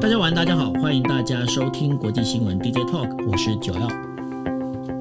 大家晚，大家好，欢迎大家收听国际新闻 DJ Talk，我是九耀。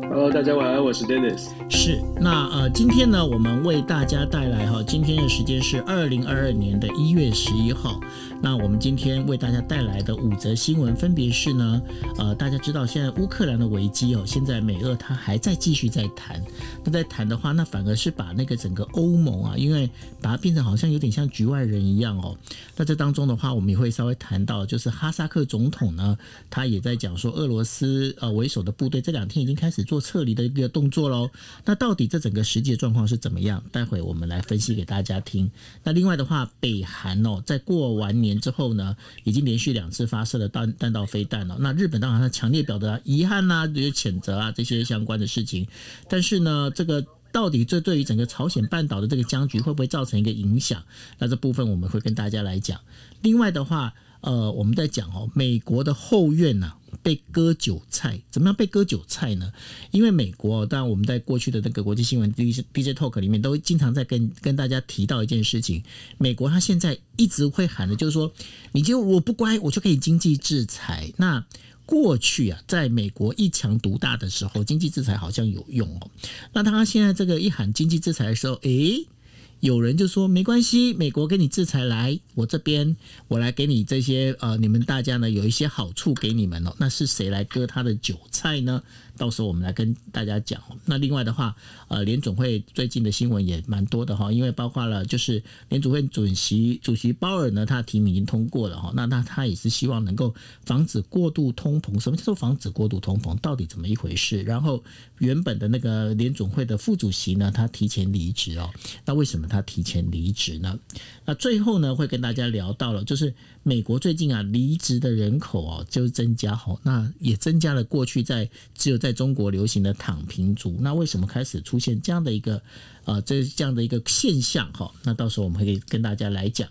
Hello，大家晚安，我是 Dennis。是，那呃，今天呢，我们为大家带来哈，今天的时间是二零二二年的一月十一号。那我们今天为大家带来的五则新闻，分别是呢，呃，大家知道现在乌克兰的危机哦，现在美俄它还在继续在谈。那在谈的话，那反而是把那个整个欧盟啊，因为把它变成好像有点像局外人一样哦。那这当中的话，我们也会稍微谈到，就是哈萨克总统呢，他也在讲说，俄罗斯呃为首的部队这两天已经开始做撤离的一个动作喽。那到底这整个实际的状况是怎么样？待会我们来分析给大家听。那另外的话，北韩哦，在过完年年之后呢，已经连续两次发射了弹弹道飞弹了。那日本当然他强烈表达遗憾呐，这些谴责啊这些相关的事情。但是呢，这个到底这对于整个朝鲜半岛的这个僵局会不会造成一个影响？那这部分我们会跟大家来讲。另外的话，呃，我们在讲哦，美国的后院呢被割韭菜，怎么样被割韭菜呢？因为美国，当然我们在过去的那个国际新闻 D DJ Talk 里面都经常在跟跟大家提到一件事情，美国他现在一直会喊的就是说，你就我不乖，我就可以经济制裁。那过去啊，在美国一强独大的时候，经济制裁好像有用哦。那他现在这个一喊经济制裁的时候，诶。有人就说没关系，美国给你制裁来，我这边我来给你这些呃，你们大家呢有一些好处给你们哦。那是谁来割他的韭菜呢？到时候我们来跟大家讲。那另外的话，呃，联总会最近的新闻也蛮多的哈，因为包括了就是联总会主席主席鲍尔呢，他提名已经通过了哈。那那他也是希望能够防止过度通膨。什么叫做防止过度通膨？到底怎么一回事？然后原本的那个联总会的副主席呢，他提前离职哦。那为什么他提前离职呢？那最后呢，会跟大家聊到了，就是美国最近啊离职的人口哦，就增加哈，那也增加了过去在只有在中国流行的躺平族。那为什么开始出出现这样的一个啊这这样的一个现象哈？那到时候我们会跟大家来讲。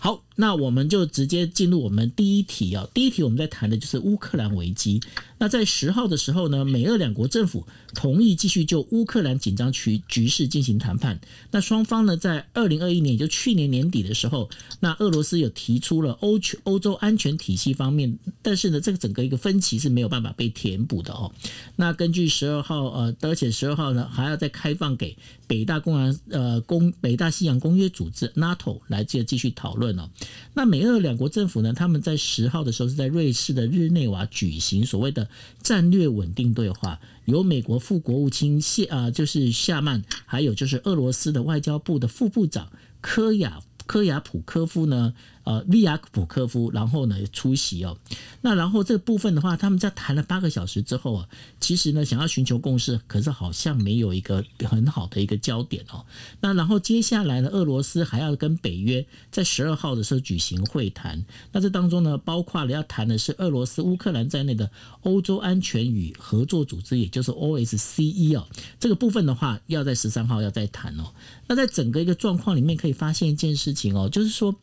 好，那我们就直接进入我们第一题啊。第一题我们在谈的就是乌克兰危机。那在十号的时候呢，美俄两国政府同意继续就乌克兰紧张局局势进行谈判。那双方呢，在二零二一年，也就去年年底的时候，那俄罗斯有提出了欧全欧洲安全体系方面，但是呢，这个整个一个分歧是没有办法被填补的哦。那根据十二号呃，而且十二号呢，还要再开放给北大公然呃公北大西洋公约组织 NATO 来接继续讨论哦。那美俄两国政府呢，他们在十号的时候是在瑞士的日内瓦举行所谓的。战略稳定对话，由美国副国务卿谢啊，就是夏曼，还有就是俄罗斯的外交部的副部长科亚科亚普科夫呢。呃，利亚普科夫，然后呢出席哦。那然后这部分的话，他们在谈了八个小时之后啊，其实呢想要寻求共识，可是好像没有一个很好的一个焦点哦。那然后接下来呢，俄罗斯还要跟北约在十二号的时候举行会谈。那这当中呢，包括了要谈的是俄罗斯、乌克兰在内的欧洲安全与合作组织，也就是 OSCE 哦。这个部分的话，要在十三号要再谈哦。那在整个一个状况里面，可以发现一件事情哦，就是说。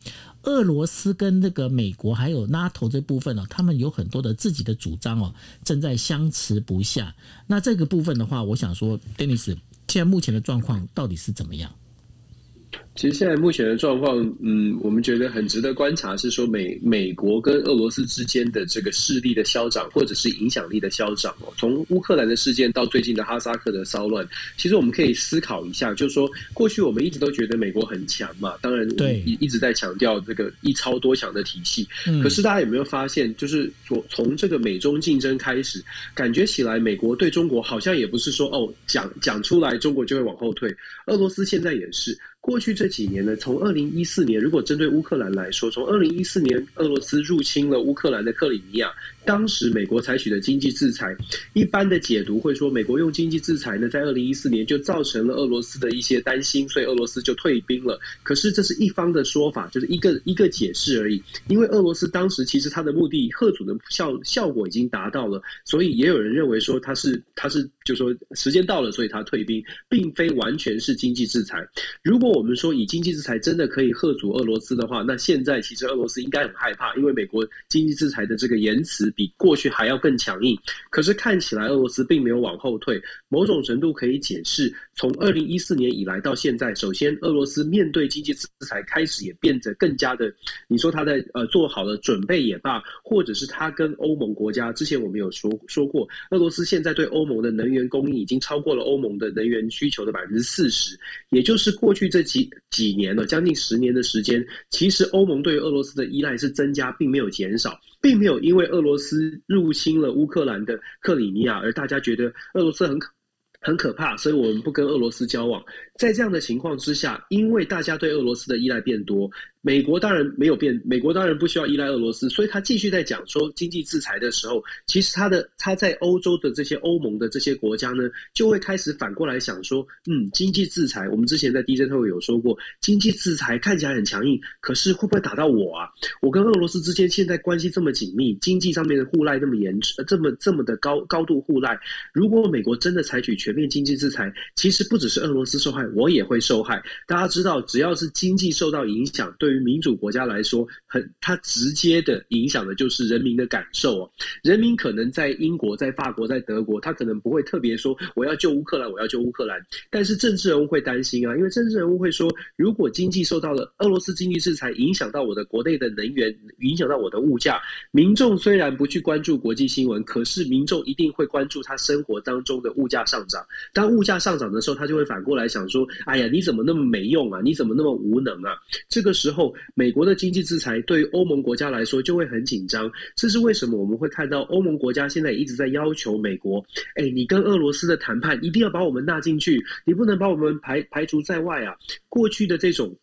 俄罗斯跟那个美国还有 NATO 这部分呢，他们有很多的自己的主张哦，正在相持不下。那这个部分的话，我想说，Dennis，现在目前的状况到底是怎么样？其实现在目前的状况，嗯，我们觉得很值得观察，是说美美国跟俄罗斯之间的这个势力的消长，或者是影响力的消长哦。从乌克兰的事件到最近的哈萨克的骚乱，其实我们可以思考一下，就是说过去我们一直都觉得美国很强嘛，当然对一直在强调这个一超多强的体系。可是大家有没有发现，就是从从这个美中竞争开始，感觉起来美国对中国好像也不是说哦讲讲出来中国就会往后退，俄罗斯现在也是。过去这几年呢，从二零一四年，如果针对乌克兰来说，从二零一四年俄罗斯入侵了乌克兰的克里米亚。当时美国采取的经济制裁，一般的解读会说，美国用经济制裁呢，在二零一四年就造成了俄罗斯的一些担心，所以俄罗斯就退兵了。可是这是一方的说法，就是一个一个解释而已。因为俄罗斯当时其实它的目的贺阻的效效果已经达到了，所以也有人认为说他是他是就说时间到了，所以他退兵，并非完全是经济制裁。如果我们说以经济制裁真的可以贺阻俄罗斯的话，那现在其实俄罗斯应该很害怕，因为美国经济制裁的这个言辞。比过去还要更强硬，可是看起来俄罗斯并没有往后退。某种程度可以解释，从二零一四年以来到现在，首先俄罗斯面对经济制裁开始也变得更加的，你说他在呃做好了准备也罢，或者是他跟欧盟国家之前我们有说说过，俄罗斯现在对欧盟的能源供应已经超过了欧盟的能源需求的百分之四十，也就是过去这几几年了，将近十年的时间，其实欧盟对俄罗斯的依赖是增加，并没有减少，并没有因为俄罗斯入侵了乌克兰的克里米亚而大家觉得俄罗斯很可。很可怕，所以我们不跟俄罗斯交往。在这样的情况之下，因为大家对俄罗斯的依赖变多。美国当然没有变，美国当然不需要依赖俄罗斯，所以他继续在讲说经济制裁的时候，其实他的他在欧洲的这些欧盟的这些国家呢，就会开始反过来想说，嗯，经济制裁，我们之前在 DJ 特会有说过，经济制裁看起来很强硬，可是会不会打到我啊？我跟俄罗斯之间现在关系这么紧密，经济上面的互赖那么严，这么这么的高高度互赖，如果美国真的采取全面经济制裁，其实不只是俄罗斯受害，我也会受害。大家知道，只要是经济受到影响，对于民主国家来说，很它直接的影响的就是人民的感受哦。人民可能在英国、在法国、在德国，他可能不会特别说我要救乌克兰，我要救乌克兰。但是政治人物会担心啊，因为政治人物会说，如果经济受到了俄罗斯经济制裁，影响到我的国内的能源，影响到我的物价，民众虽然不去关注国际新闻，可是民众一定会关注他生活当中的物价上涨。当物价上涨的时候，他就会反过来想说：说哎呀，你怎么那么没用啊？你怎么那么无能啊？这个时候。美国的经济制裁对于欧盟国家来说就会很紧张，这是为什么？我们会看到欧盟国家现在一直在要求美国，哎，你跟俄罗斯的谈判一定要把我们纳进去，你不能把我们排排除在外啊！过去的这种。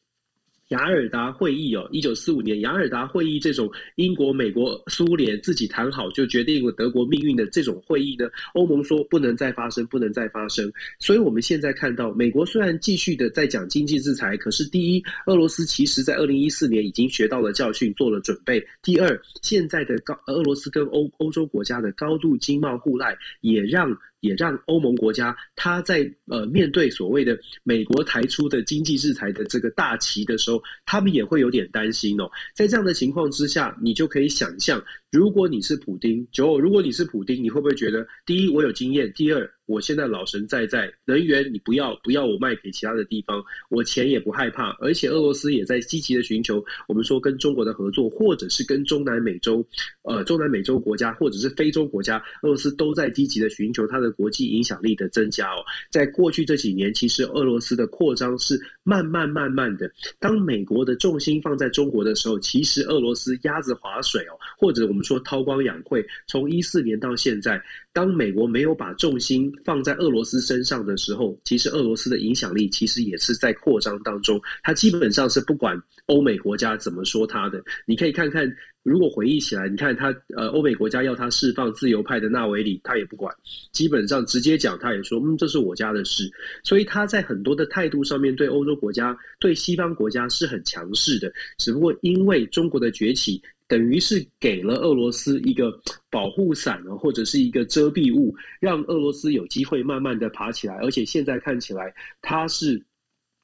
雅尔达会议哦，一九四五年雅尔达会议这种英国、美国、苏联自己谈好就决定了德国命运的这种会议呢，欧盟说不能再发生，不能再发生。所以我们现在看到，美国虽然继续的在讲经济制裁，可是第一，俄罗斯其实在二零一四年已经学到了教训，做了准备；第二，现在的高俄罗斯跟欧欧洲国家的高度经贸互赖，也让。也让欧盟国家，他在呃面对所谓的美国抬出的经济制裁的这个大旗的时候，他们也会有点担心哦。在这样的情况之下，你就可以想象。如果你是普丁，九，如果你是普丁，你会不会觉得，第一，我有经验；第二，我现在老神在在，能源你不要不要我卖给其他的地方，我钱也不害怕，而且俄罗斯也在积极的寻求我们说跟中国的合作，或者是跟中南美洲，呃，中南美洲国家或者是非洲国家，俄罗斯都在积极的寻求它的国际影响力的增加哦。在过去这几年，其实俄罗斯的扩张是慢慢慢慢的。当美国的重心放在中国的时候，其实俄罗斯鸭子划水哦，或者我们。说韬光养晦，从一四年到现在，当美国没有把重心放在俄罗斯身上的时候，其实俄罗斯的影响力其实也是在扩张当中。它基本上是不管欧美国家怎么说它的。你可以看看，如果回忆起来，你看他呃，欧美国家要他释放自由派的纳维里，他也不管，基本上直接讲，他也说，嗯，这是我家的事。所以他在很多的态度上面，对欧洲国家、对西方国家是很强势的。只不过因为中国的崛起。等于是给了俄罗斯一个保护伞啊，或者是一个遮蔽物，让俄罗斯有机会慢慢的爬起来。而且现在看起来，它是，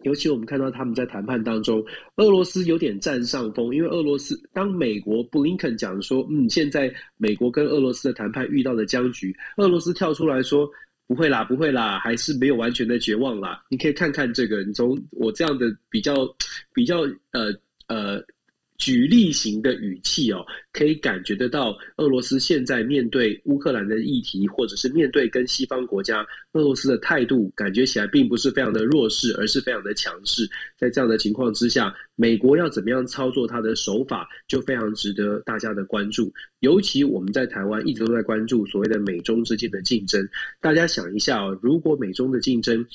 尤其我们看到他们在谈判当中，俄罗斯有点占上风。因为俄罗斯当美国布林肯讲说，嗯，现在美国跟俄罗斯的谈判遇到的僵局，俄罗斯跳出来说，不会啦，不会啦，还是没有完全的绝望啦。你可以看看这个，你从我这样的比较比较呃呃。举例型的语气哦，可以感觉得到，俄罗斯现在面对乌克兰的议题，或者是面对跟西方国家，俄罗斯的态度感觉起来并不是非常的弱势，而是非常的强势。在这样的情况之下，美国要怎么样操作它的手法，就非常值得大家的关注。尤其我们在台湾一直都在关注所谓的美中之间的竞争。大家想一下哦，如果美中的竞争，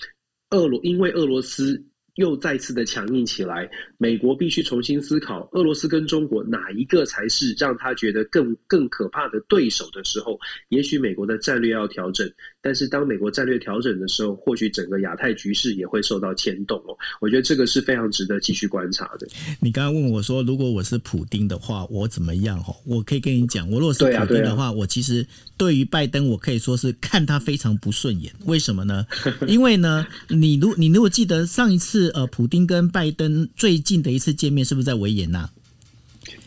俄罗因为俄罗斯。又再次的强硬起来，美国必须重新思考，俄罗斯跟中国哪一个才是让他觉得更更可怕的对手的时候，也许美国的战略要调整。但是当美国战略调整的时候，或许整个亚太局势也会受到牵动哦。我觉得这个是非常值得继续观察的。你刚刚问我说，如果我是普丁的话，我怎么样？哈，我可以跟你讲，我如果是普丁的话，我其实对于拜登，我可以说是看他非常不顺眼。为什么呢？因为呢，你如你如果记得上一次呃，普丁跟拜登最近的一次见面，是不是在维也纳？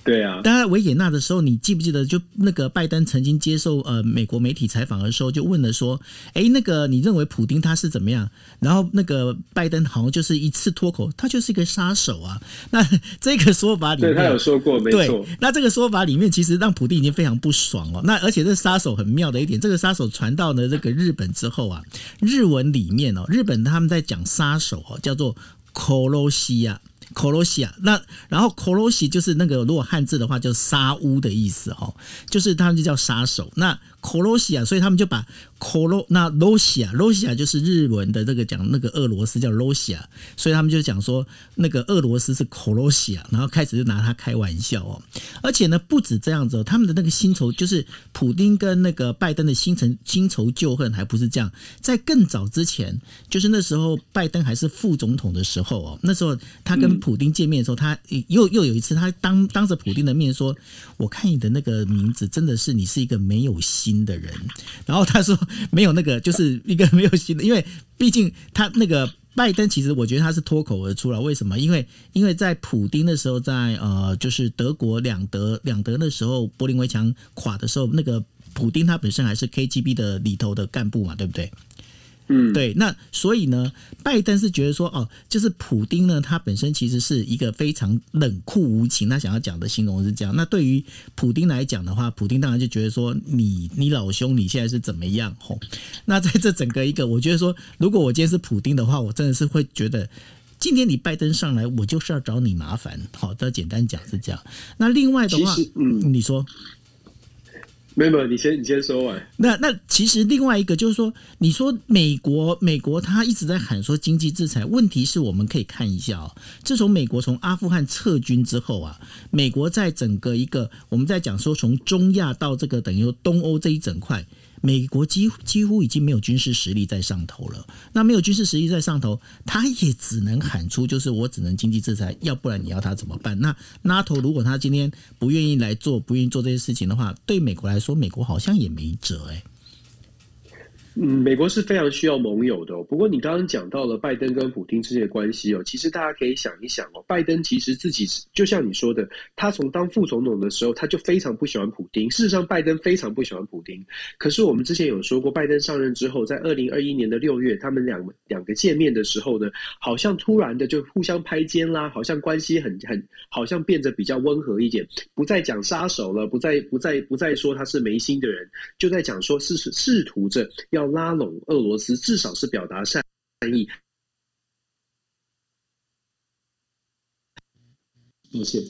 对啊，当然维也纳的时候，你记不记得？就那个拜登曾经接受呃美国媒体采访的时候，就问了说：“哎，那个你认为普丁他是怎么样？”然后那个拜登好像就是一次脱口，他就是一个杀手啊。那这个说法里面，他有 说过，没错。那这个说法里面，其实让普丁已经非常不爽了。那而且这杀手很妙的一点，这个杀手传到了这个日本之后啊，日文里面哦，日本他们在讲杀手哦，叫做 “kolosi” 啊。科罗西亚，那然后科罗西就是那个如果汉字的话，就杀乌的意思哦，就是他们就叫杀手。那科罗西亚，所以他们就把科罗那罗西亚，罗西亚就是日文的这个讲那个俄罗斯叫罗西亚，所以他们就讲说那个俄罗斯是科罗西亚，然后开始就拿他开玩笑哦。而且呢，不止这样子，他们的那个新仇就是普丁跟那个拜登的新仇新仇旧恨，还不是这样，在更早之前，就是那时候拜登还是副总统的时候哦，那时候他跟普丁见面的时候，他又又有一次，他当当着普丁的面说：“我看你的那个名字，真的是你是一个没有心。”的人，然后他说没有那个，就是一个没有心的，因为毕竟他那个拜登，其实我觉得他是脱口而出了。为什么？因为因为在普丁的时候，在呃，就是德国两德两德的时候柏林围墙垮的时候，那个普丁他本身还是 KGB 的里头的干部嘛，对不对？嗯，对，那所以呢，拜登是觉得说，哦，就是普丁呢，他本身其实是一个非常冷酷无情。他想要讲的形容是这样。那对于普丁来讲的话，普丁当然就觉得说，你你老兄你现在是怎么样？吼，那在这整个一个，我觉得说，如果我今天是普丁的话，我真的是会觉得，今天你拜登上来，我就是要找你麻烦。好的，简单讲是这样。那另外的话，嗯，你说。没有，你先你先说完。那那其实另外一个就是说，你说美国美国他一直在喊说经济制裁，问题是我们可以看一下哦。自从美国从阿富汗撤军之后啊，美国在整个一个我们在讲说从中亚到这个等于东欧这一整块。美国几几乎已经没有军事实力在上头了。那没有军事实力在上头，他也只能喊出就是我只能经济制裁，要不然你要他怎么办？那 NATO 如果他今天不愿意来做，不愿意做这些事情的话，对美国来说，美国好像也没辙哎。嗯，美国是非常需要盟友的。哦不过你刚刚讲到了拜登跟普京之间的关系哦，其实大家可以想一想哦，拜登其实自己就像你说的，他从当副总统的时候，他就非常不喜欢普京。事实上，拜登非常不喜欢普京。可是我们之前有说过，拜登上任之后，在二零二一年的六月，他们两两个见面的时候呢，好像突然的就互相拍肩啦，好像关系很很，好像变得比较温和一点，不再讲杀手了，不再不再不再说他是没心的人，就在讲说是试图着要。拉拢俄罗斯，至少是表达善意。抱歉，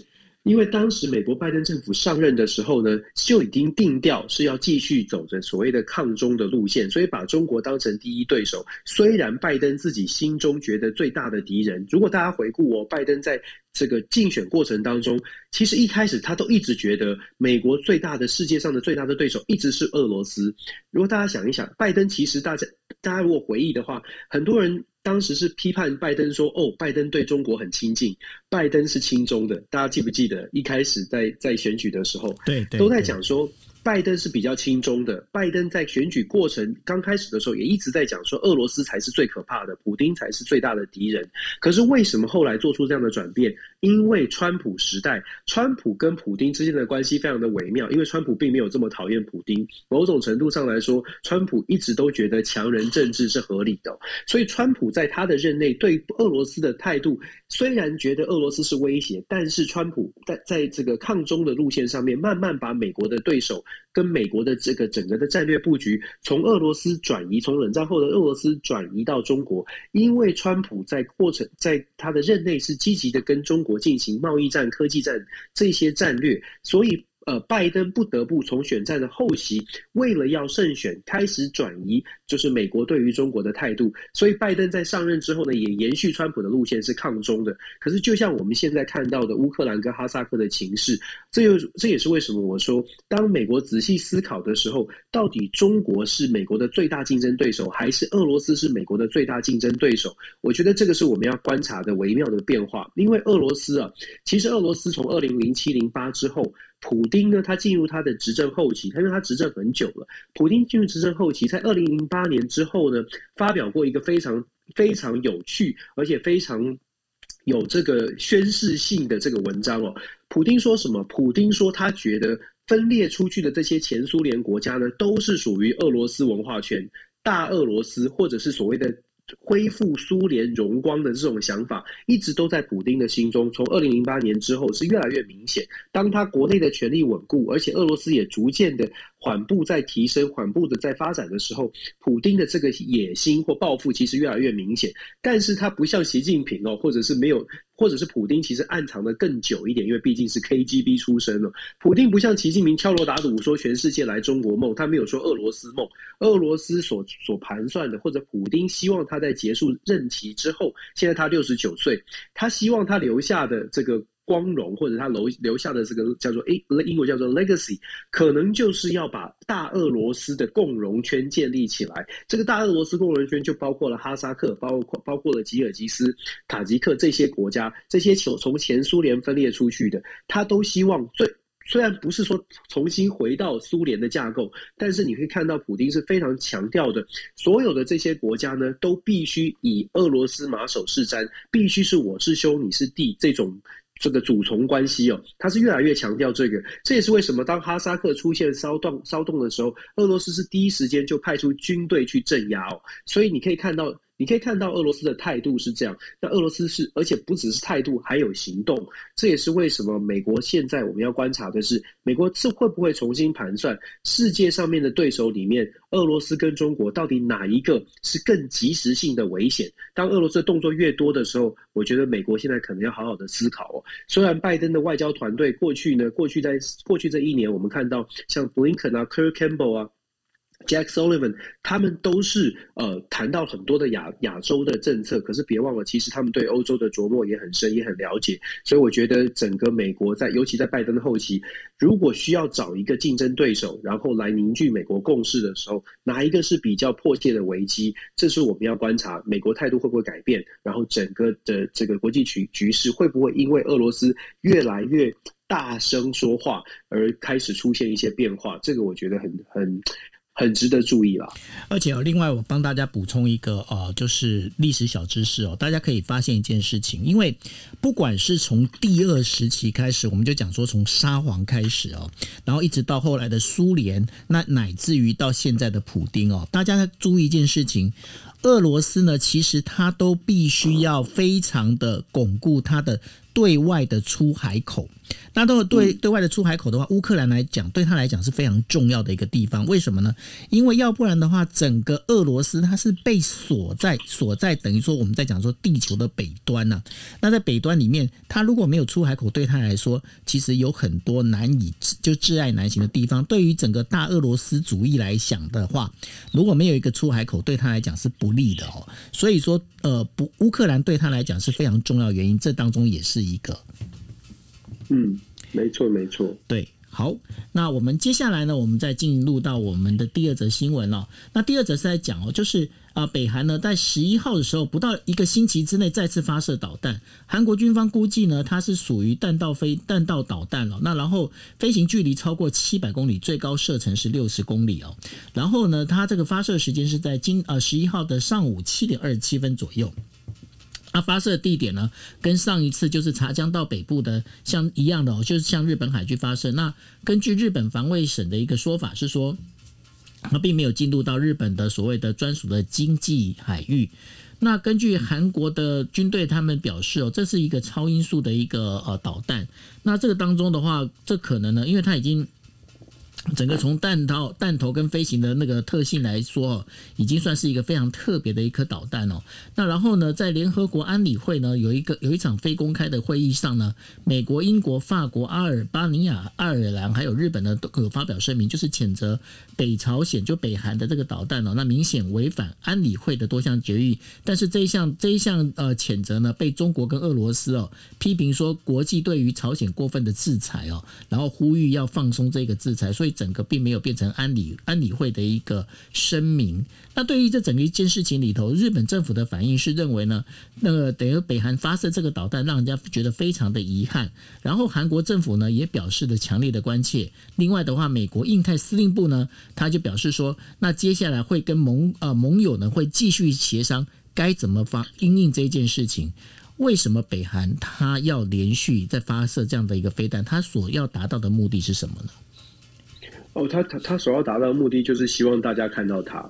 因为当时美国拜登政府上任的时候呢，就已经定调是要继续走着所谓的抗中的路线，所以把中国当成第一对手。虽然拜登自己心中觉得最大的敌人，如果大家回顾我，拜登在。这个竞选过程当中，其实一开始他都一直觉得美国最大的世界上的最大的对手一直是俄罗斯。如果大家想一想，拜登其实大家大家如果回忆的话，很多人当时是批判拜登说：“哦，拜登对中国很亲近，拜登是亲中的。”大家记不记得一开始在在选举的时候，对对，都在讲说。拜登是比较轻中的。拜登在选举过程刚开始的时候，也一直在讲说，俄罗斯才是最可怕的，普京才是最大的敌人。可是为什么后来做出这样的转变？因为川普时代，川普跟普京之间的关系非常的微妙。因为川普并没有这么讨厌普京，某种程度上来说，川普一直都觉得强人政治是合理的。所以，川普在他的任内对俄罗斯的态度，虽然觉得俄罗斯是威胁，但是川普在在这个抗中的路线上面，慢慢把美国的对手。跟美国的这个整个的战略布局，从俄罗斯转移，从冷战后的俄罗斯转移到中国，因为川普在过程在他的任内是积极的跟中国进行贸易战、科技战这些战略，所以。呃，拜登不得不从选战的后期，为了要胜选，开始转移，就是美国对于中国的态度。所以，拜登在上任之后呢，也延续川普的路线，是抗中的。可是，就像我们现在看到的乌克兰跟哈萨克的情势，这又这也是为什么我说，当美国仔细思考的时候，到底中国是美国的最大竞争对手，还是俄罗斯是美国的最大竞争对手？我觉得这个是我们要观察的微妙的变化。因为俄罗斯啊，其实俄罗斯从二零零七零八之后。普丁呢？他进入他的执政后期，他因为他执政很久了。普丁进入执政后期，在二零零八年之后呢，发表过一个非常非常有趣，而且非常有这个宣示性的这个文章哦。普丁说什么？普丁说他觉得分裂出去的这些前苏联国家呢，都是属于俄罗斯文化圈、大俄罗斯，或者是所谓的。恢复苏联荣光的这种想法，一直都在普丁的心中。从二零零八年之后，是越来越明显。当他国内的权力稳固，而且俄罗斯也逐渐的缓步在提升、缓步的在发展的时候，普丁的这个野心或抱负其实越来越明显。但是他不像习近平哦，或者是没有。或者是普丁其实暗藏的更久一点，因为毕竟是 KGB 出身了。普丁不像习近平敲锣打鼓说全世界来中国梦，他没有说俄罗斯梦。俄罗斯所所盘算的，或者普丁希望他在结束任期之后，现在他六十九岁，他希望他留下的这个。光荣，或者他留留下的这个叫做诶，英国叫做 legacy，可能就是要把大俄罗斯的共荣圈建立起来。这个大俄罗斯共荣圈就包括了哈萨克，包括包括了吉尔吉斯、塔吉克这些国家，这些从从前苏联分裂出去的，他都希望最虽然不是说重新回到苏联的架构，但是你可以看到普京是非常强调的，所有的这些国家呢，都必须以俄罗斯马首是瞻，必须是我是兄你是弟这种。这个主从关系哦，他是越来越强调这个，这也是为什么当哈萨克出现骚动骚动的时候，俄罗斯是第一时间就派出军队去镇压哦，所以你可以看到。你可以看到俄罗斯的态度是这样，那俄罗斯是，而且不只是态度，还有行动。这也是为什么美国现在我们要观察的是，美国是会不会重新盘算世界上面的对手里面，俄罗斯跟中国到底哪一个是更及时性的危险？当俄罗斯的动作越多的时候，我觉得美国现在可能要好好的思考哦。虽然拜登的外交团队过去呢，过去在过去这一年，我们看到像布林肯啊、Kirk Campbell 啊。Jack Sullivan，他们都是呃谈到很多的亚亚洲的政策，可是别忘了，其实他们对欧洲的琢磨也很深，也很了解。所以我觉得整个美国在，尤其在拜登的后期，如果需要找一个竞争对手，然后来凝聚美国共识的时候，哪一个是比较迫切的危机？这是我们要观察美国态度会不会改变，然后整个的这个国际局局势会不会因为俄罗斯越来越大声说话而开始出现一些变化？这个我觉得很很。很值得注意了，而且哦，另外我帮大家补充一个哦，就是历史小知识哦，大家可以发现一件事情，因为不管是从第二时期开始，我们就讲说从沙皇开始哦，然后一直到后来的苏联，那乃至于到现在的普丁哦，大家注意一件事情，俄罗斯呢，其实它都必须要非常的巩固它的对外的出海口。那都对对外的出海口的话，乌克兰来讲，对他来讲是非常重要的一个地方。为什么呢？因为要不然的话，整个俄罗斯它是被锁在锁在等于说我们在讲说地球的北端呢。那在北端里面，它如果没有出海口，对他来说其实有很多难以就挚爱难行的地方。对于整个大俄罗斯主义来讲的话，如果没有一个出海口，对他来讲是不利的哦。所以说，呃，不，乌克兰对他来讲是非常重要原因，这当中也是一个。嗯。没错，没错。对，好，那我们接下来呢，我们再进入到我们的第二则新闻了。那第二则是在讲哦，就是啊，北韩呢在十一号的时候，不到一个星期之内再次发射导弹。韩国军方估计呢，它是属于弹道飞弹道导弹了。那然后飞行距离超过七百公里，最高射程是六十公里哦。然后呢，它这个发射时间是在今呃十一号的上午七点二十七分左右。它发射地点呢，跟上一次就是茶江到北部的像一样的哦，就是向日本海去发射。那根据日本防卫省的一个说法是说，它并没有进入到日本的所谓的专属的经济海域。那根据韩国的军队他们表示哦，这是一个超音速的一个呃导弹。那这个当中的话，这可能呢，因为它已经。整个从弹头、弹头跟飞行的那个特性来说，已经算是一个非常特别的一颗导弹哦。那然后呢，在联合国安理会呢，有一个有一场非公开的会议上呢，美国、英国、法国、阿尔巴尼亚、爱尔兰还有日本呢，都有发表声明，就是谴责北朝鲜就北韩的这个导弹哦，那明显违反安理会的多项决议。但是这一项这一项呃谴责呢，被中国跟俄罗斯哦批评说国际对于朝鲜过分的制裁哦，然后呼吁要放松这个制裁，所以。整个并没有变成安理安理会的一个声明。那对于这整个一件事情里头，日本政府的反应是认为呢，那个等于北韩发射这个导弹，让人家觉得非常的遗憾。然后韩国政府呢也表示了强烈的关切。另外的话，美国印太司令部呢，他就表示说，那接下来会跟盟呃盟友呢会继续协商该怎么发应应这件事情。为什么北韩它要连续在发射这样的一个飞弹？它所要达到的目的是什么呢？哦，他他他所要达到的目的就是希望大家看到他。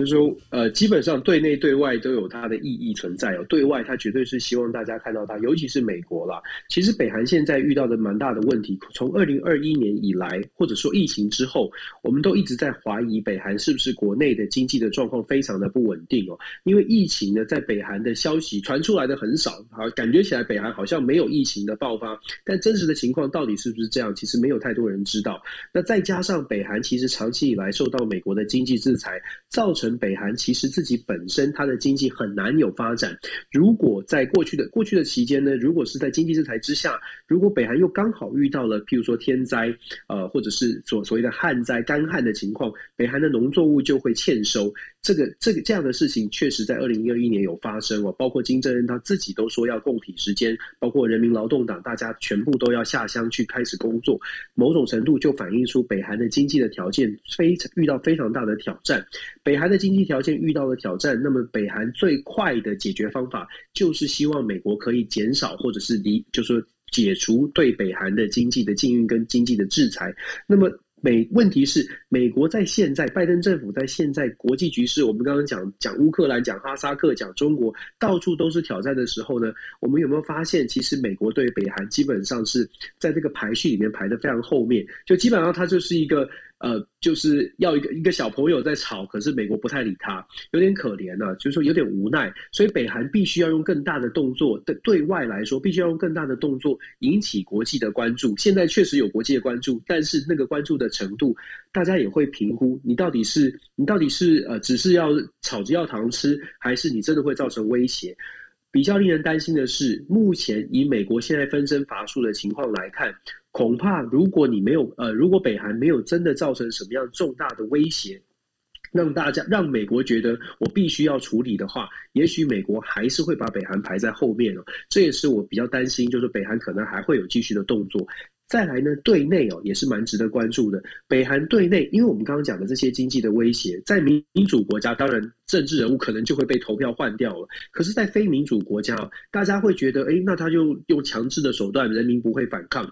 就是说，呃，基本上对内对外都有它的意义存在哦。对外，它绝对是希望大家看到它，尤其是美国啦。其实北韩现在遇到的蛮大的问题，从二零二一年以来，或者说疫情之后，我们都一直在怀疑北韩是不是国内的经济的状况非常的不稳定哦。因为疫情呢，在北韩的消息传出来的很少，好，感觉起来北韩好像没有疫情的爆发，但真实的情况到底是不是这样，其实没有太多人知道。那再加上北韩其实长期以来受到美国的经济制裁，造成北韩其实自己本身它的经济很难有发展。如果在过去的过去的期间呢，如果是在经济制裁之下，如果北韩又刚好遇到了譬如说天灾，呃，或者是所所谓的旱灾、干旱的情况，北韩的农作物就会欠收。这个这个这样的事情确实在二零二一年有发生哦，包括金正恩他自己都说要共体时间，包括人民劳动党大家全部都要下乡去开始工作，某种程度就反映出北韩的经济的条件非常遇到非常大的挑战。北韩的经济条件遇到了挑战，那么北韩最快的解决方法就是希望美国可以减少或者是离，就说解除对北韩的经济的禁运跟经济的制裁。那么。美问题是，美国在现在，拜登政府在现在国际局势，我们刚刚讲讲乌克兰，讲哈萨克，讲中国，到处都是挑战的时候呢，我们有没有发现，其实美国对北韩基本上是在这个排序里面排的非常后面，就基本上它就是一个。呃，就是要一个一个小朋友在吵，可是美国不太理他，有点可怜呢，就是说有点无奈，所以北韩必须要用更大的动作，对对外来说，必须要用更大的动作引起国际的关注。现在确实有国际的关注，但是那个关注的程度，大家也会评估，你到底是你到底是呃，只是要炒着要糖吃，还是你真的会造成威胁？比较令人担心的是，目前以美国现在分身乏术的情况来看，恐怕如果你没有呃，如果北韩没有真的造成什么样重大的威胁，让大家让美国觉得我必须要处理的话，也许美国还是会把北韩排在后面哦。这也是我比较担心，就是北韩可能还会有继续的动作。再来呢，对内哦也是蛮值得关注的。北韩对内，因为我们刚刚讲的这些经济的威胁，在民主国家，当然政治人物可能就会被投票换掉了。可是，在非民主国家，大家会觉得，哎，那他就用强制的手段，人民不会反抗。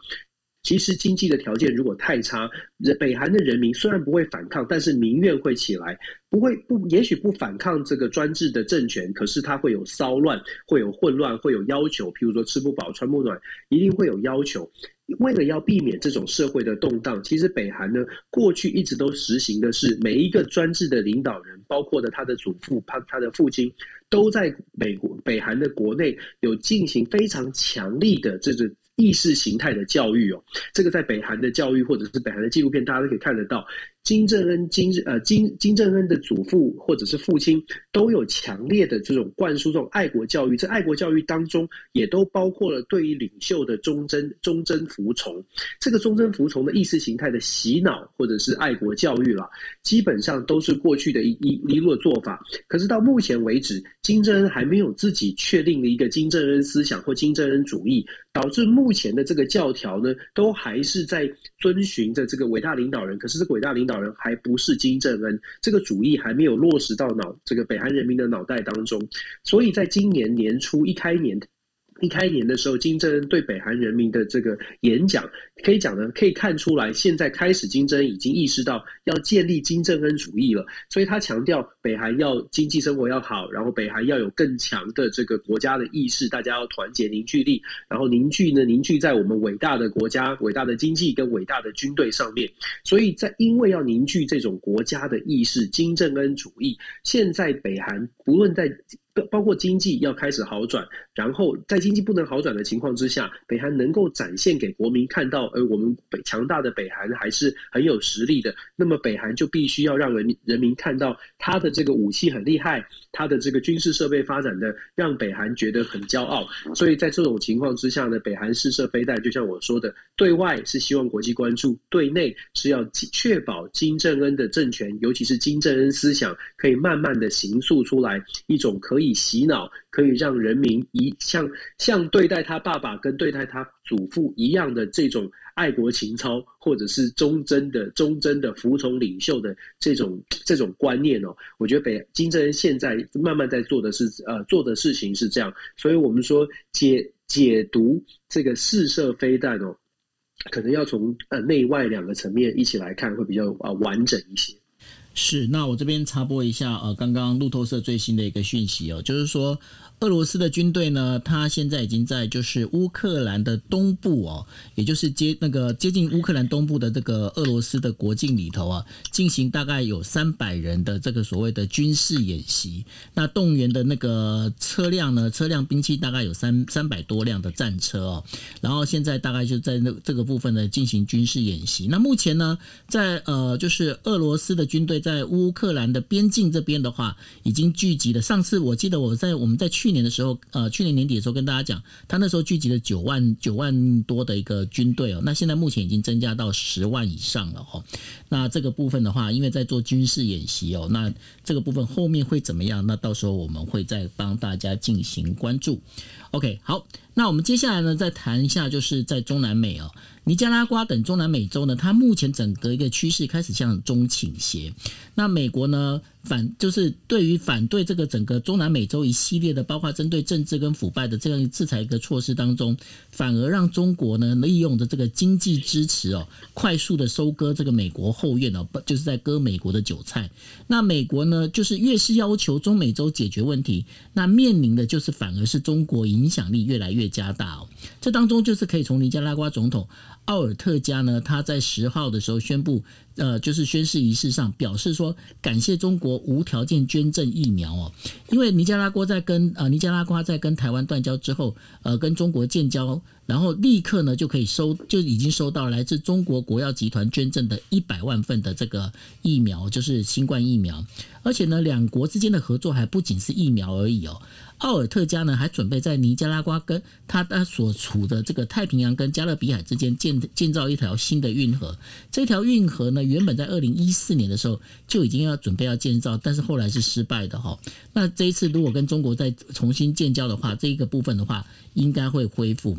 其实经济的条件如果太差，北韩的人民虽然不会反抗，但是民怨会起来，不会不也许不反抗这个专制的政权，可是他会有骚乱，会有混乱，会有要求，譬如说吃不饱穿不暖，一定会有要求。为了要避免这种社会的动荡，其实北韩呢过去一直都实行的是每一个专制的领导人，包括的他的祖父、他他的父亲，都在美国北韩的国内有进行非常强力的这个。意识形态的教育哦，这个在北韩的教育或者是北韩的纪录片，大家都可以看得到。金正恩金呃金金正恩的祖父或者是父亲都有强烈的这种灌输这种爱国教育，在爱国教育当中也都包括了对于领袖的忠贞忠贞服从。这个忠贞服从的意识形态的洗脑或者是爱国教育了，基本上都是过去的一一一路做法。可是到目前为止，金正恩还没有自己确定的一个金正恩思想或金正恩主义，导致目前的这个教条呢，都还是在遵循着这个伟大领导人。可是这个伟大领导。还不是金正恩，这个主意还没有落实到脑这个北韩人民的脑袋当中，所以在今年年初一开年。一开年的时候，金正恩对北韩人民的这个演讲，可以讲呢，可以看出来，现在开始金正恩已经意识到要建立金正恩主义了。所以他强调北韩要经济生活要好，然后北韩要有更强的这个国家的意识，大家要团结凝聚力，然后凝聚呢凝聚在我们伟大的国家、伟大的经济跟伟大的军队上面。所以在因为要凝聚这种国家的意识，金正恩主义，现在北韩不论在。包括经济要开始好转，然后在经济不能好转的情况之下，北韩能够展现给国民看到，呃我们北强大的北韩还是很有实力的。那么北韩就必须要让人人民看到他的这个武器很厉害，他的这个军事设备发展的让北韩觉得很骄傲。所以在这种情况之下呢，北韩试射飞弹，就像我说的，对外是希望国际关注，对内是要确保金正恩的政权，尤其是金正恩思想可以慢慢的形塑出来一种可以。以洗脑可以让人民一像像对待他爸爸跟对待他祖父一样的这种爱国情操，或者是忠贞的忠贞的服从领袖的这种这种观念哦。我觉得北金正恩现在慢慢在做的是呃做的事情是这样，所以我们说解解读这个试射飞弹哦，可能要从呃内外两个层面一起来看，会比较啊完整一些。是，那我这边插播一下，呃，刚刚路透社最新的一个讯息哦，就是说。俄罗斯的军队呢，它现在已经在就是乌克兰的东部哦，也就是接那个接近乌克兰东部的这个俄罗斯的国境里头啊，进行大概有三百人的这个所谓的军事演习。那动员的那个车辆呢，车辆兵器大概有三三百多辆的战车哦。然后现在大概就在那这个部分呢进行军事演习。那目前呢，在呃就是俄罗斯的军队在在乌克兰的边境这边的话，已经聚集了。上次我记得我在我们在。去年的时候，呃，去年年底的时候跟大家讲，他那时候聚集了九万九万多的一个军队哦，那现在目前已经增加到十万以上了哦。那这个部分的话，因为在做军事演习哦，那这个部分后面会怎么样？那到时候我们会再帮大家进行关注。OK，好，那我们接下来呢，再谈一下，就是在中南美哦。尼加拉瓜等中南美洲呢，它目前整个一个趋势开始向中倾斜。那美国呢，反就是对于反对这个整个中南美洲一系列的，包括针对政治跟腐败的这样制裁一个措施当中，反而让中国呢利用的这个经济支持哦，快速的收割这个美国后院哦，就是在割美国的韭菜。那美国呢，就是越是要求中美洲解决问题，那面临的就是反而是中国影响力越来越加大哦。这当中就是可以从尼加拉瓜总统。奥尔特加呢，他在十号的时候宣布，呃，就是宣誓仪式上表示说，感谢中国无条件捐赠疫苗哦，因为尼加拉瓜在跟呃尼加拉瓜在跟台湾断交之后，呃，跟中国建交，然后立刻呢就可以收，就已经收到来自中国国药集团捐赠的一百万份的这个疫苗，就是新冠疫苗，而且呢，两国之间的合作还不仅是疫苗而已哦。奥尔特加呢，还准备在尼加拉瓜跟他他所处的这个太平洋跟加勒比海之间建建造一条新的运河。这条运河呢，原本在二零一四年的时候就已经要准备要建造，但是后来是失败的哈。那这一次如果跟中国再重新建交的话，这一个部分的话，应该会恢复。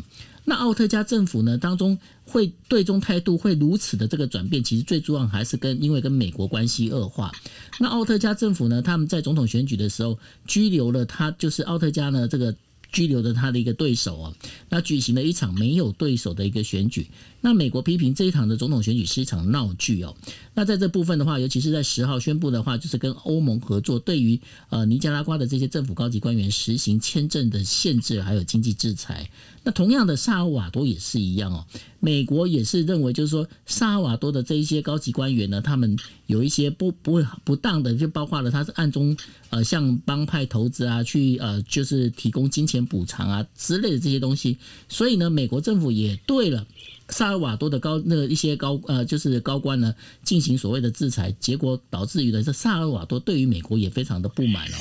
那奥特加政府呢当中会对中态度会如此的这个转变，其实最主要还是跟因为跟美国关系恶化。那奥特加政府呢，他们在总统选举的时候拘留了他，就是奥特加呢这个。拘留的他的一个对手啊，那举行了一场没有对手的一个选举。那美国批评这一场的总统选举是一场闹剧哦。那在这部分的话，尤其是在十号宣布的话，就是跟欧盟合作，对于呃尼加拉瓜的这些政府高级官员实行签证的限制，还有经济制裁。那同样的，萨尔瓦多也是一样哦。美国也是认为，就是说萨尔瓦多的这一些高级官员呢，他们有一些不不会不当的，就包括了他是暗中呃向帮派投资啊，去呃就是提供金钱补偿啊之类的这些东西。所以呢，美国政府也对了。萨尔瓦多的高那一些高呃就是高官呢进行所谓的制裁，结果导致于的这萨尔瓦多对于美国也非常的不满哦。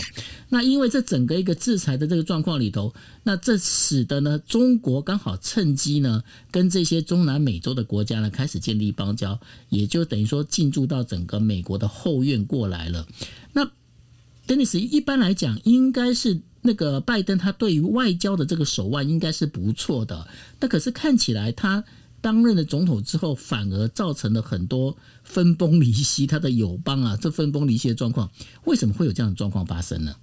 那因为这整个一个制裁的这个状况里头，那这使得呢中国刚好趁机呢跟这些中南美洲的国家呢开始建立邦交，也就等于说进驻到整个美国的后院过来了。那 Dennis 一般来讲应该是。那个拜登他对于外交的这个手腕应该是不错的，那可是看起来他当任了总统之后，反而造成了很多分崩离析，他的友邦啊，这分崩离析的状况，为什么会有这样的状况发生呢？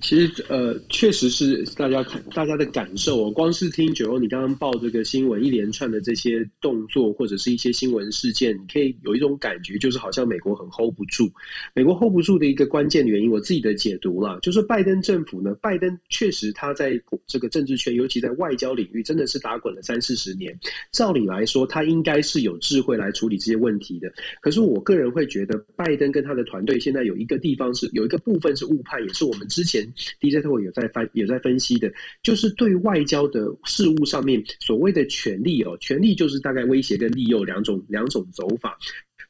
其实呃，确实是大家看大家的感受哦。光是听九欧你刚刚报这个新闻，一连串的这些动作或者是一些新闻事件，你可以有一种感觉，就是好像美国很 hold 不住。美国 hold 不住的一个关键原因，我自己的解读了，就是拜登政府呢，拜登确实他在这个政治圈，尤其在外交领域，真的是打滚了三四十年。照理来说，他应该是有智慧来处理这些问题的。可是我个人会觉得，拜登跟他的团队现在有一个地方是有一个部分是误判，也是我们之前。DJ 特会有在分有在分析的，就是对外交的事务上面所谓的权利哦，权利就是大概威胁跟利诱两种两种走法。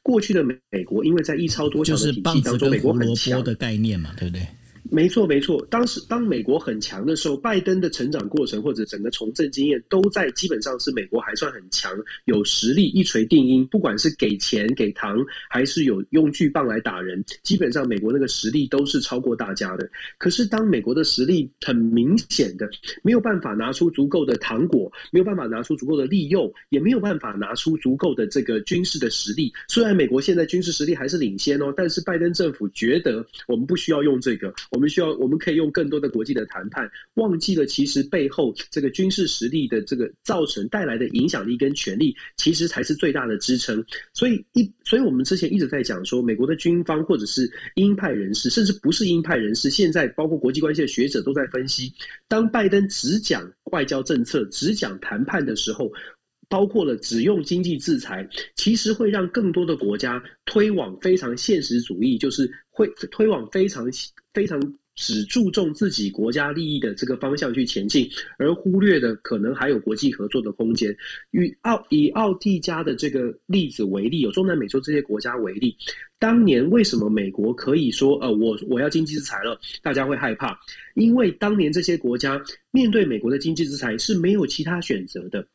过去的美美国因为在一超多强的体系当中，美国很强的概念嘛，对不对？没错，没错。当时当美国很强的时候，拜登的成长过程或者整个从政经验都在基本上是美国还算很强，有实力一锤定音。不管是给钱给糖，还是有用巨棒来打人，基本上美国那个实力都是超过大家的。可是当美国的实力很明显的没有办法拿出足够的糖果，没有办法拿出足够的利诱，也没有办法拿出足够的这个军事的实力。虽然美国现在军事实力还是领先哦，但是拜登政府觉得我们不需要用这个。我们需要，我们可以用更多的国际的谈判，忘记了其实背后这个军事实力的这个造成带来的影响力跟权力，其实才是最大的支撑。所以一，所以我们之前一直在讲说，美国的军方或者是鹰派人士，甚至不是鹰派人士，现在包括国际关系的学者都在分析，当拜登只讲外交政策、只讲谈判的时候，包括了只用经济制裁，其实会让更多的国家推往非常现实主义，就是会推往非常。非常只注重自己国家利益的这个方向去前进，而忽略的可能还有国际合作的空间。与奥以奥地加的这个例子为例，有中南美洲这些国家为例，当年为什么美国可以说呃我我要经济制裁了，大家会害怕？因为当年这些国家面对美国的经济制裁是没有其他选择的。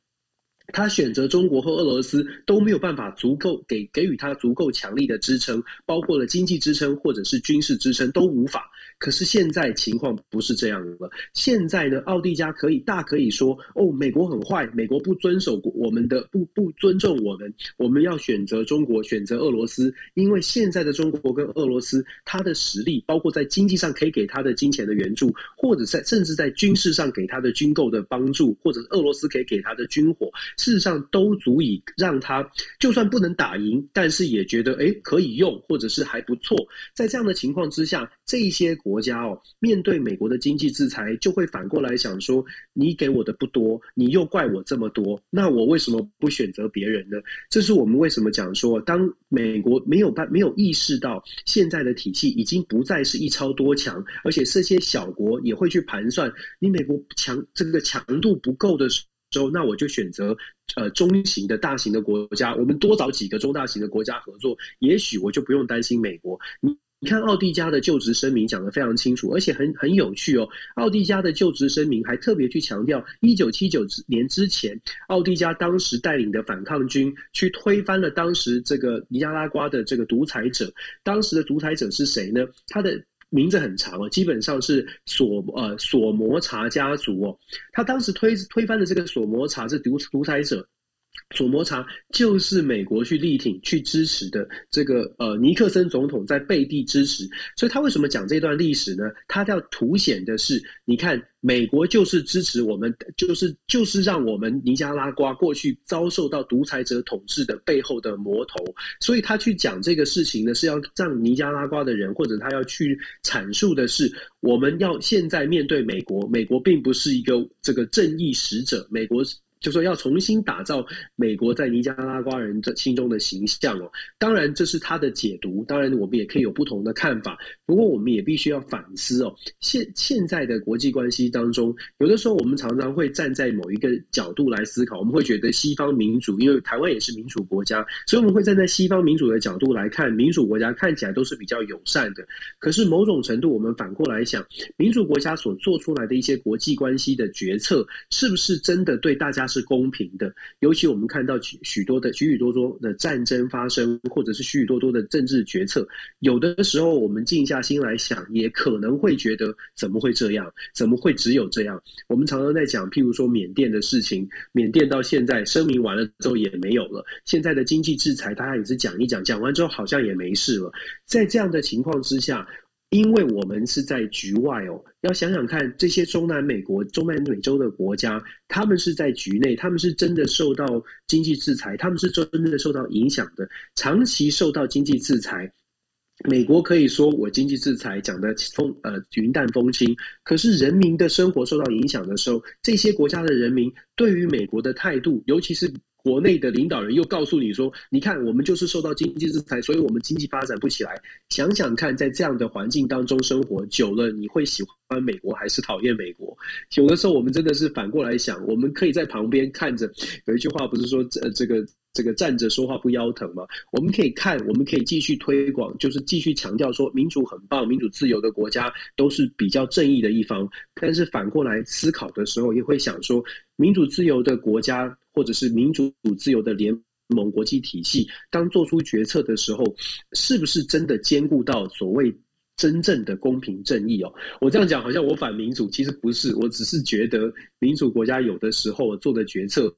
他选择中国和俄罗斯都没有办法足够给给予他足够强力的支撑，包括了经济支撑或者是军事支撑都无法。可是现在情况不是这样了。现在呢，奥地加可以大可以说哦，美国很坏，美国不遵守我们的不不尊重我们，我们要选择中国，选择俄罗斯，因为现在的中国跟俄罗斯，它的实力包括在经济上可以给他的金钱的援助，或者在甚至在军事上给他的军购的帮助，或者俄罗斯可以给他的军火。事实上都足以让他就算不能打赢，但是也觉得哎可以用，或者是还不错。在这样的情况之下，这些国家哦，面对美国的经济制裁，就会反过来想说：你给我的不多，你又怪我这么多，那我为什么不选择别人呢？这是我们为什么讲说，当美国没有办没有意识到现在的体系已经不再是一超多强，而且这些小国也会去盘算，你美国强这个强度不够的时。之后，那我就选择呃中型的大型的国家，我们多找几个中大型的国家合作，也许我就不用担心美国。你你看，奥地加的就职声明讲得非常清楚，而且很很有趣哦。奥地加的就职声明还特别去强调，一九七九年之前，奥地加当时带领的反抗军去推翻了当时这个尼加拉瓜的这个独裁者。当时的独裁者是谁呢？他的。名字很长哦，基本上是索呃索摩查家族哦，他当时推推翻的这个索摩查是独独裁者。索摩查就是美国去力挺、去支持的这个呃尼克森总统在背地支持，所以他为什么讲这段历史呢？他要凸显的是，你看美国就是支持我们，就是就是让我们尼加拉瓜过去遭受到独裁者统治的背后的魔头，所以他去讲这个事情呢，是要让尼加拉瓜的人，或者他要去阐述的是，我们要现在面对美国，美国并不是一个这个正义使者，美国。就说要重新打造美国在尼加拉瓜人的心中的形象哦，当然这是他的解读，当然我们也可以有不同的看法。不过我们也必须要反思哦，现现在的国际关系当中，有的时候我们常常会站在某一个角度来思考，我们会觉得西方民主，因为台湾也是民主国家，所以我们会站在西方民主的角度来看，民主国家看起来都是比较友善的。可是某种程度，我们反过来想，民主国家所做出来的一些国际关系的决策，是不是真的对大家？是公平的，尤其我们看到许许多的许许多多的战争发生，或者是许许多多的政治决策，有的时候我们静下下心来想，也可能会觉得怎么会这样？怎么会只有这样？我们常常在讲，譬如说缅甸的事情，缅甸到现在声明完了之后也没有了，现在的经济制裁大家也是讲一讲，讲完之后好像也没事了。在这样的情况之下。因为我们是在局外哦，要想想看，这些中南美国、中南美洲的国家，他们是在局内，他们是真的受到经济制裁，他们是真的受到影响的，长期受到经济制裁。美国可以说我经济制裁讲的风呃云淡风轻，可是人民的生活受到影响的时候，这些国家的人民对于美国的态度，尤其是。国内的领导人又告诉你说：“你看，我们就是受到经济制裁，所以我们经济发展不起来。想想看，在这样的环境当中生活久了，你会喜欢美国还是讨厌美国？有的时候，我们真的是反过来想，我们可以在旁边看着。有一句话不是说，呃，这个这个站着说话不腰疼嘛。我们可以看，我们可以继续推广，就是继续强调说民主很棒，民主自由的国家都是比较正义的一方。但是反过来思考的时候，也会想说，民主自由的国家或者是民主自由的联盟国际体系，当做出决策的时候，是不是真的兼顾到所谓？真正的公平正义哦，我这样讲好像我反民主，其实不是，我只是觉得民主国家有的时候做的决策，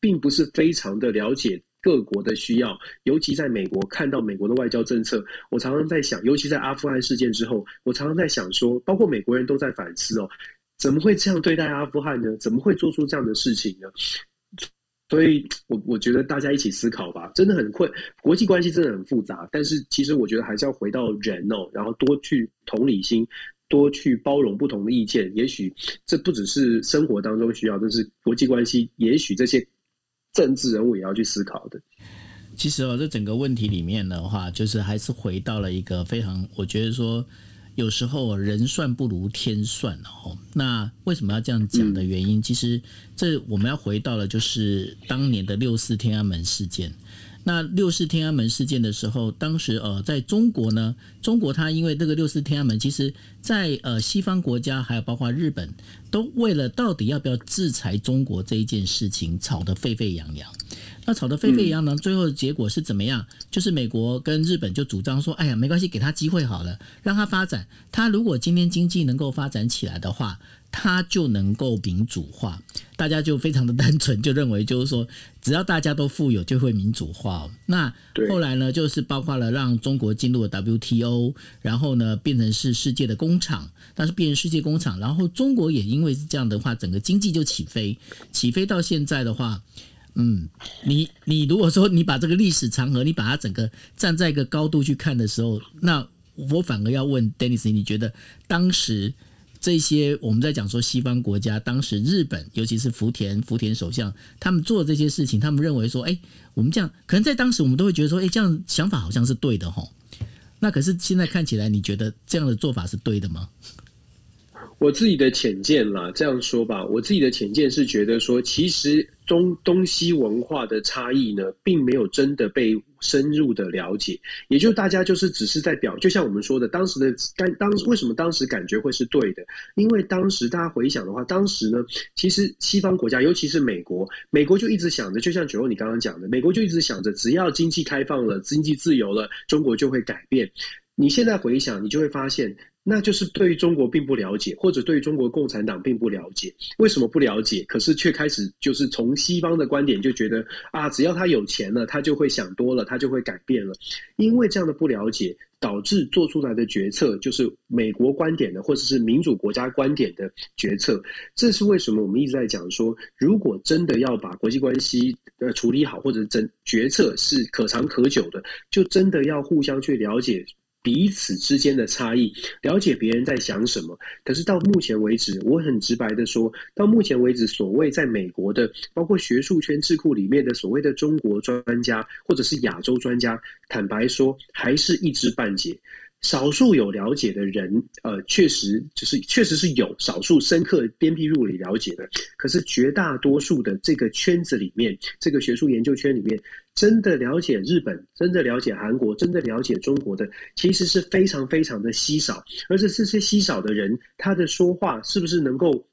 并不是非常的了解各国的需要，尤其在美国看到美国的外交政策，我常常在想，尤其在阿富汗事件之后，我常常在想说，包括美国人都在反思哦，怎么会这样对待阿富汗呢？怎么会做出这样的事情呢？所以，我我觉得大家一起思考吧，真的很困。国际关系真的很复杂，但是其实我觉得还是要回到人哦，然后多去同理心，多去包容不同的意见。也许这不只是生活当中需要，这是国际关系，也许这些政治人物也要去思考的。其实哦，这整个问题里面的话，就是还是回到了一个非常，我觉得说。有时候人算不如天算哦。那为什么要这样讲的原因？其实这我们要回到了，就是当年的六四天安门事件。那六四天安门事件的时候，当时呃，在中国呢，中国它因为这个六四天安门，其实在呃西方国家还有包括日本，都为了到底要不要制裁中国这一件事情吵得沸沸扬扬。那吵得沸沸扬扬，最后的结果是怎么样？就是美国跟日本就主张说：“哎呀，没关系，给他机会好了，让他发展。他如果今天经济能够发展起来的话，他就能够民主化。大家就非常的单纯，就认为就是说，只要大家都富有，就会民主化。那后来呢，就是包括了让中国进入了 WTO，然后呢，变成是世界的工厂，但是变成世界工厂，然后中国也因为是这样的话，整个经济就起飞，起飞到现在的话。”嗯，你你如果说你把这个历史长河，你把它整个站在一个高度去看的时候，那我反而要问 Dennis，你觉得当时这些我们在讲说西方国家，当时日本尤其是福田福田首相，他们做这些事情，他们认为说，哎，我们这样可能在当时我们都会觉得说，哎，这样想法好像是对的吼。那可是现在看起来，你觉得这样的做法是对的吗？我自己的浅见啦，这样说吧，我自己的浅见是觉得说，其实中东西文化的差异呢，并没有真的被深入的了解，也就大家就是只是在表，就像我们说的，当时的当当为什么当时感觉会是对的？因为当时大家回想的话，当时呢，其实西方国家，尤其是美国，美国就一直想着，就像九欧你刚刚讲的，美国就一直想着，只要经济开放了，经济自由了，中国就会改变。你现在回想，你就会发现。那就是对于中国并不了解，或者对于中国共产党并不了解。为什么不了解？可是却开始就是从西方的观点就觉得啊，只要他有钱了，他就会想多了，他就会改变了。因为这样的不了解，导致做出来的决策就是美国观点的，或者是民主国家观点的决策。这是为什么我们一直在讲说，如果真的要把国际关系呃处理好，或者真决策是可长可久的，就真的要互相去了解。彼此之间的差异，了解别人在想什么。可是到目前为止，我很直白的说，到目前为止，所谓在美国的，包括学术圈智库里面的所谓的中国专家，或者是亚洲专家，坦白说，还是一知半解。少数有了解的人，呃，确实就是确实是有少数深刻鞭辟入里了解的。可是绝大多数的这个圈子里面，这个学术研究圈里面，真的了解日本、真的了解韩国、真的了解中国的，其实是非常非常的稀少。而且这些稀少的人，他的说话是不是能够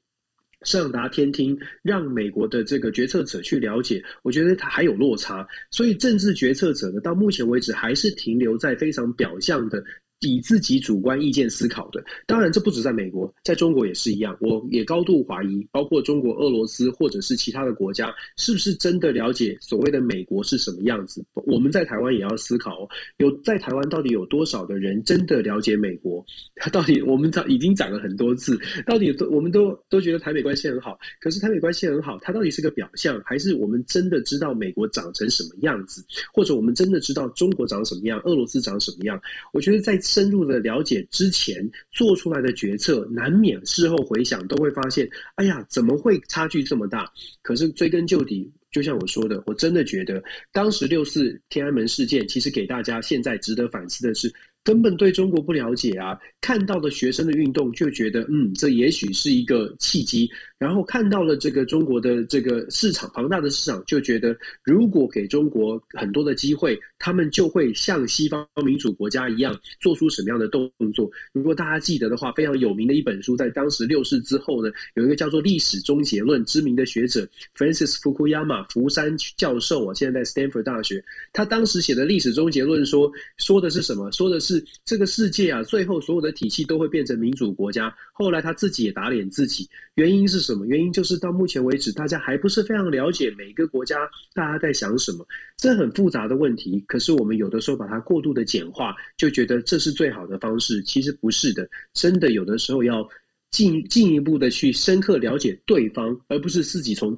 上达天听，让美国的这个决策者去了解？我觉得他还有落差。所以政治决策者呢，到目前为止还是停留在非常表象的。以自己主观意见思考的，当然这不止在美国，在中国也是一样。我也高度怀疑，包括中国、俄罗斯或者是其他的国家，是不是真的了解所谓的美国是什么样子？我们在台湾也要思考，哦有在台湾到底有多少的人真的了解美国？他到底我们讲已经讲了很多次，到底都我们都都觉得台美关系很好，可是台美关系很好，它到底是个表象，还是我们真的知道美国长成什么样子？或者我们真的知道中国长什么样，俄罗斯长什么样？我觉得在。深入的了解之前做出来的决策，难免事后回想都会发现，哎呀，怎么会差距这么大？可是追根究底，就像我说的，我真的觉得当时六四天安门事件，其实给大家现在值得反思的是，根本对中国不了解啊。看到的学生的运动，就觉得嗯，这也许是一个契机。然后看到了这个中国的这个市场庞大的市场，就觉得如果给中国很多的机会，他们就会像西方民主国家一样做出什么样的动作。如果大家记得的话，非常有名的一本书，在当时六四之后呢，有一个叫做《历史终结论》知名的学者 Francis Fukuyama 福山教授啊，现在在 Stanford 大学，他当时写的《历史终结论》说说的是什么？说的是这个世界啊，最后所有的体系都会变成民主国家。后来他自己也打脸自己，原因是什么？原因就是到目前为止，大家还不是非常了解每一个国家大家在想什么，这很复杂的问题。可是我们有的时候把它过度的简化，就觉得这是最好的方式，其实不是的。真的有的时候要进进一步的去深刻了解对方，而不是自己从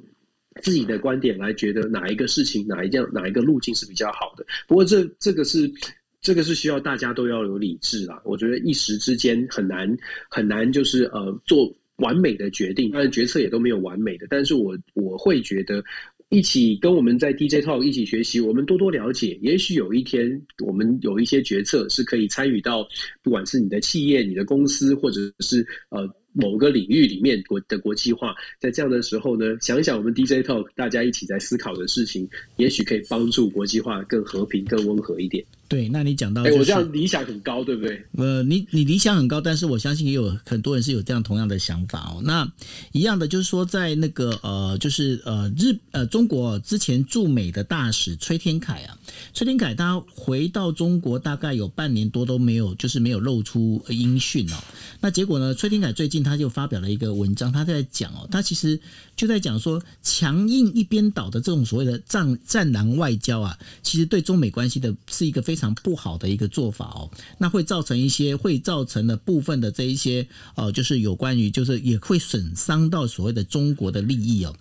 自己的观点来觉得哪一个事情哪一样哪一个路径是比较好的。不过这这个是。这个是需要大家都要有理智啦。我觉得一时之间很难很难，就是呃做完美的决定，当然决策也都没有完美的。但是我我会觉得，一起跟我们在 DJ Talk 一起学习，我们多多了解，也许有一天我们有一些决策是可以参与到，不管是你的企业、你的公司，或者是呃。某个领域里面国的国际化，在这样的时候呢，想想我们 DJ Talk 大家一起在思考的事情，也许可以帮助国际化更和平、更温和一点。对，那你讲到，哎，我这样理想很高，对不对？呃，你你理想很高，但是我相信也有很多人是有这样同样的想法哦。那一样的就是说，在那个呃，就是呃日呃中国之前驻美的大使崔天凯啊，崔天凯他回到中国大概有半年多都没有，就是没有露出音讯哦。那结果呢，崔天凯最近他就发表了一个文章，他在讲哦，他其实就在讲说，强硬一边倒的这种所谓的战战狼外交啊，其实对中美关系的是一个非非常不好的一个做法哦。那会造成一些，会造成的部分的这一些哦，就是有关于，就是也会损伤到所谓的中国的利益哦。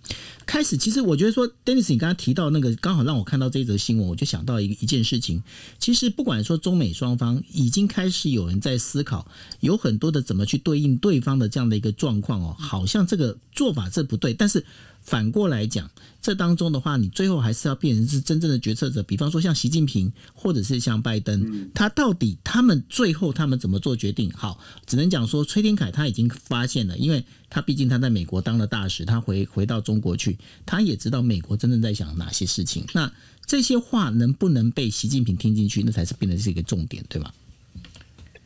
开始，其实我觉得说，Dennis，你刚刚提到那个，刚好让我看到这则新闻，我就想到一一件事情。其实不管说中美双方已经开始有人在思考，有很多的怎么去对应对方的这样的一个状况哦，好像这个做法这不对，但是。反过来讲，这当中的话，你最后还是要变成是真正的决策者。比方说像习近平，或者是像拜登，他到底他们最后他们怎么做决定？好，只能讲说崔天凯他已经发现了，因为他毕竟他在美国当了大使，他回回到中国去，他也知道美国真正在想哪些事情。那这些话能不能被习近平听进去，那才是变得是一个重点，对吗？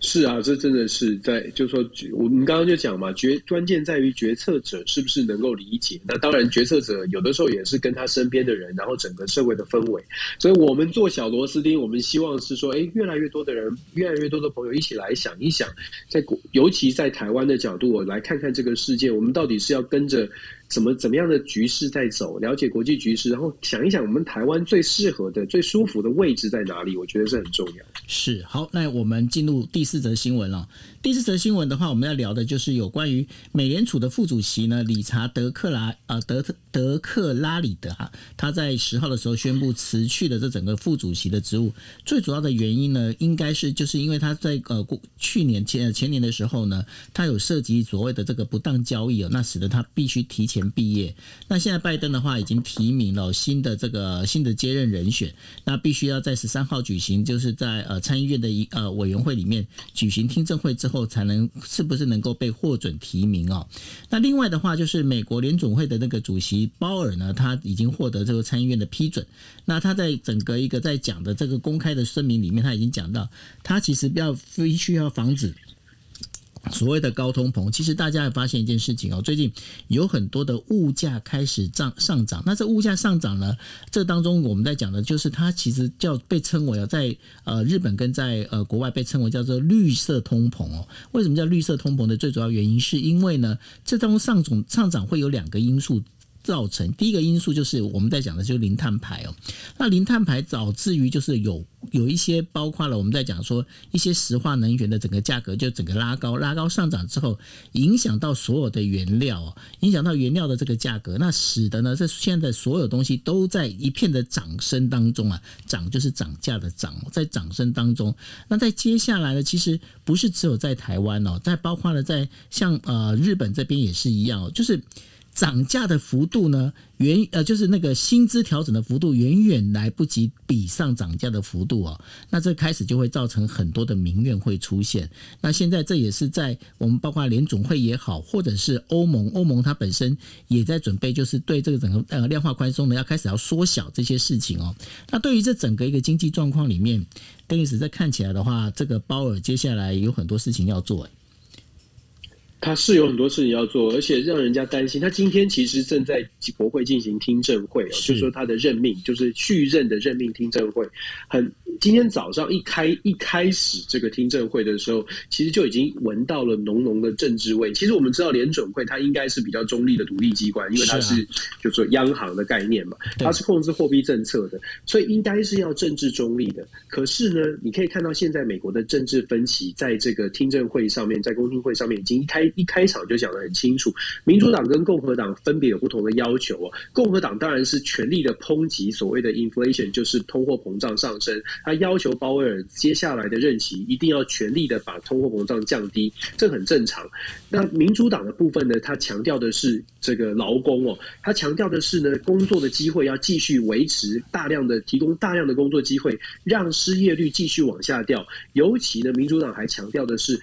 是啊，这真的是在，就是说我们刚刚就讲嘛，决关键在于决策者是不是能够理解。那当然，决策者有的时候也是跟他身边的人，然后整个社会的氛围。所以我们做小螺丝钉，我们希望是说，哎，越来越多的人，越来越多的朋友一起来想一想，在，尤其在台湾的角度，我来看看这个世界，我们到底是要跟着。怎么怎么样的局势在走？了解国际局势，然后想一想我们台湾最适合的、最舒服的位置在哪里？我觉得是很重要。是好，那我们进入第四则新闻了。第四则新闻的话，我们要聊的就是有关于美联储的副主席呢，理查德克拉呃德德克拉里德啊，他在十号的时候宣布辞去了这整个副主席的职务。最主要的原因呢，应该是就是因为他在呃过去年前前年的时候呢，他有涉及所谓的这个不当交易哦，那使得他必须提前。毕业，那现在拜登的话已经提名了新的这个新的接任人选，那必须要在十三号举行，就是在呃参议院的一呃委员会里面举行听证会之后，才能是不是能够被获准提名哦。那另外的话，就是美国联总会的那个主席鲍尔呢，他已经获得这个参议院的批准。那他在整个一个在讲的这个公开的声明里面，他已经讲到，他其实要必须要防止。所谓的高通膨，其实大家也发现一件事情哦，最近有很多的物价开始涨上涨。那这物价上涨呢，这当中我们在讲的就是它其实叫被称为啊，在呃日本跟在呃国外被称为叫做绿色通膨哦。为什么叫绿色通膨的最主要原因，是因为呢，这当中上总上涨会有两个因素。造成第一个因素就是我们在讲的就是零碳排哦，那零碳排导致于就是有有一些包括了我们在讲说一些石化能源的整个价格就整个拉高拉高上涨之后，影响到所有的原料，影响到原料的这个价格，那使得呢这现在所有东西都在一片的涨升当中啊，涨就是涨价的涨，在涨升当中。那在接下来呢，其实不是只有在台湾哦，在包括了在像呃日本这边也是一样哦，就是。涨价的幅度呢，远呃就是那个薪资调整的幅度远远来不及比上涨价的幅度哦，那这开始就会造成很多的民怨会出现。那现在这也是在我们包括联总会也好，或者是欧盟，欧盟它本身也在准备，就是对这个整个呃量化宽松呢，要开始要缩小这些事情哦。那对于这整个一个经济状况里面，邓律师在看起来的话，这个鲍尔接下来有很多事情要做。他是有很多事情要做，而且让人家担心。他今天其实正在国会进行听证会，就是说他的任命就是续任的任命听证会。很今天早上一开一开始这个听证会的时候，其实就已经闻到了浓浓的政治味。其实我们知道联准会它应该是比较中立的独立机关，因为它是就说央行的概念嘛，它是控制货币政策的，所以应该是要政治中立的。可是呢，你可以看到现在美国的政治分歧，在这个听证会上面，在公听会上面已经开。一开场就讲得很清楚，民主党跟共和党分别有不同的要求哦。共和党当然是全力的抨击所谓的 inflation，就是通货膨胀上升。他要求鲍威尔接下来的任期一定要全力的把通货膨胀降低，这很正常。那民主党的部分呢，他强调的是这个劳工哦，他强调的是呢，工作的机会要继续维持，大量的提供大量的工作机会，让失业率继续往下掉。尤其呢，民主党还强调的是。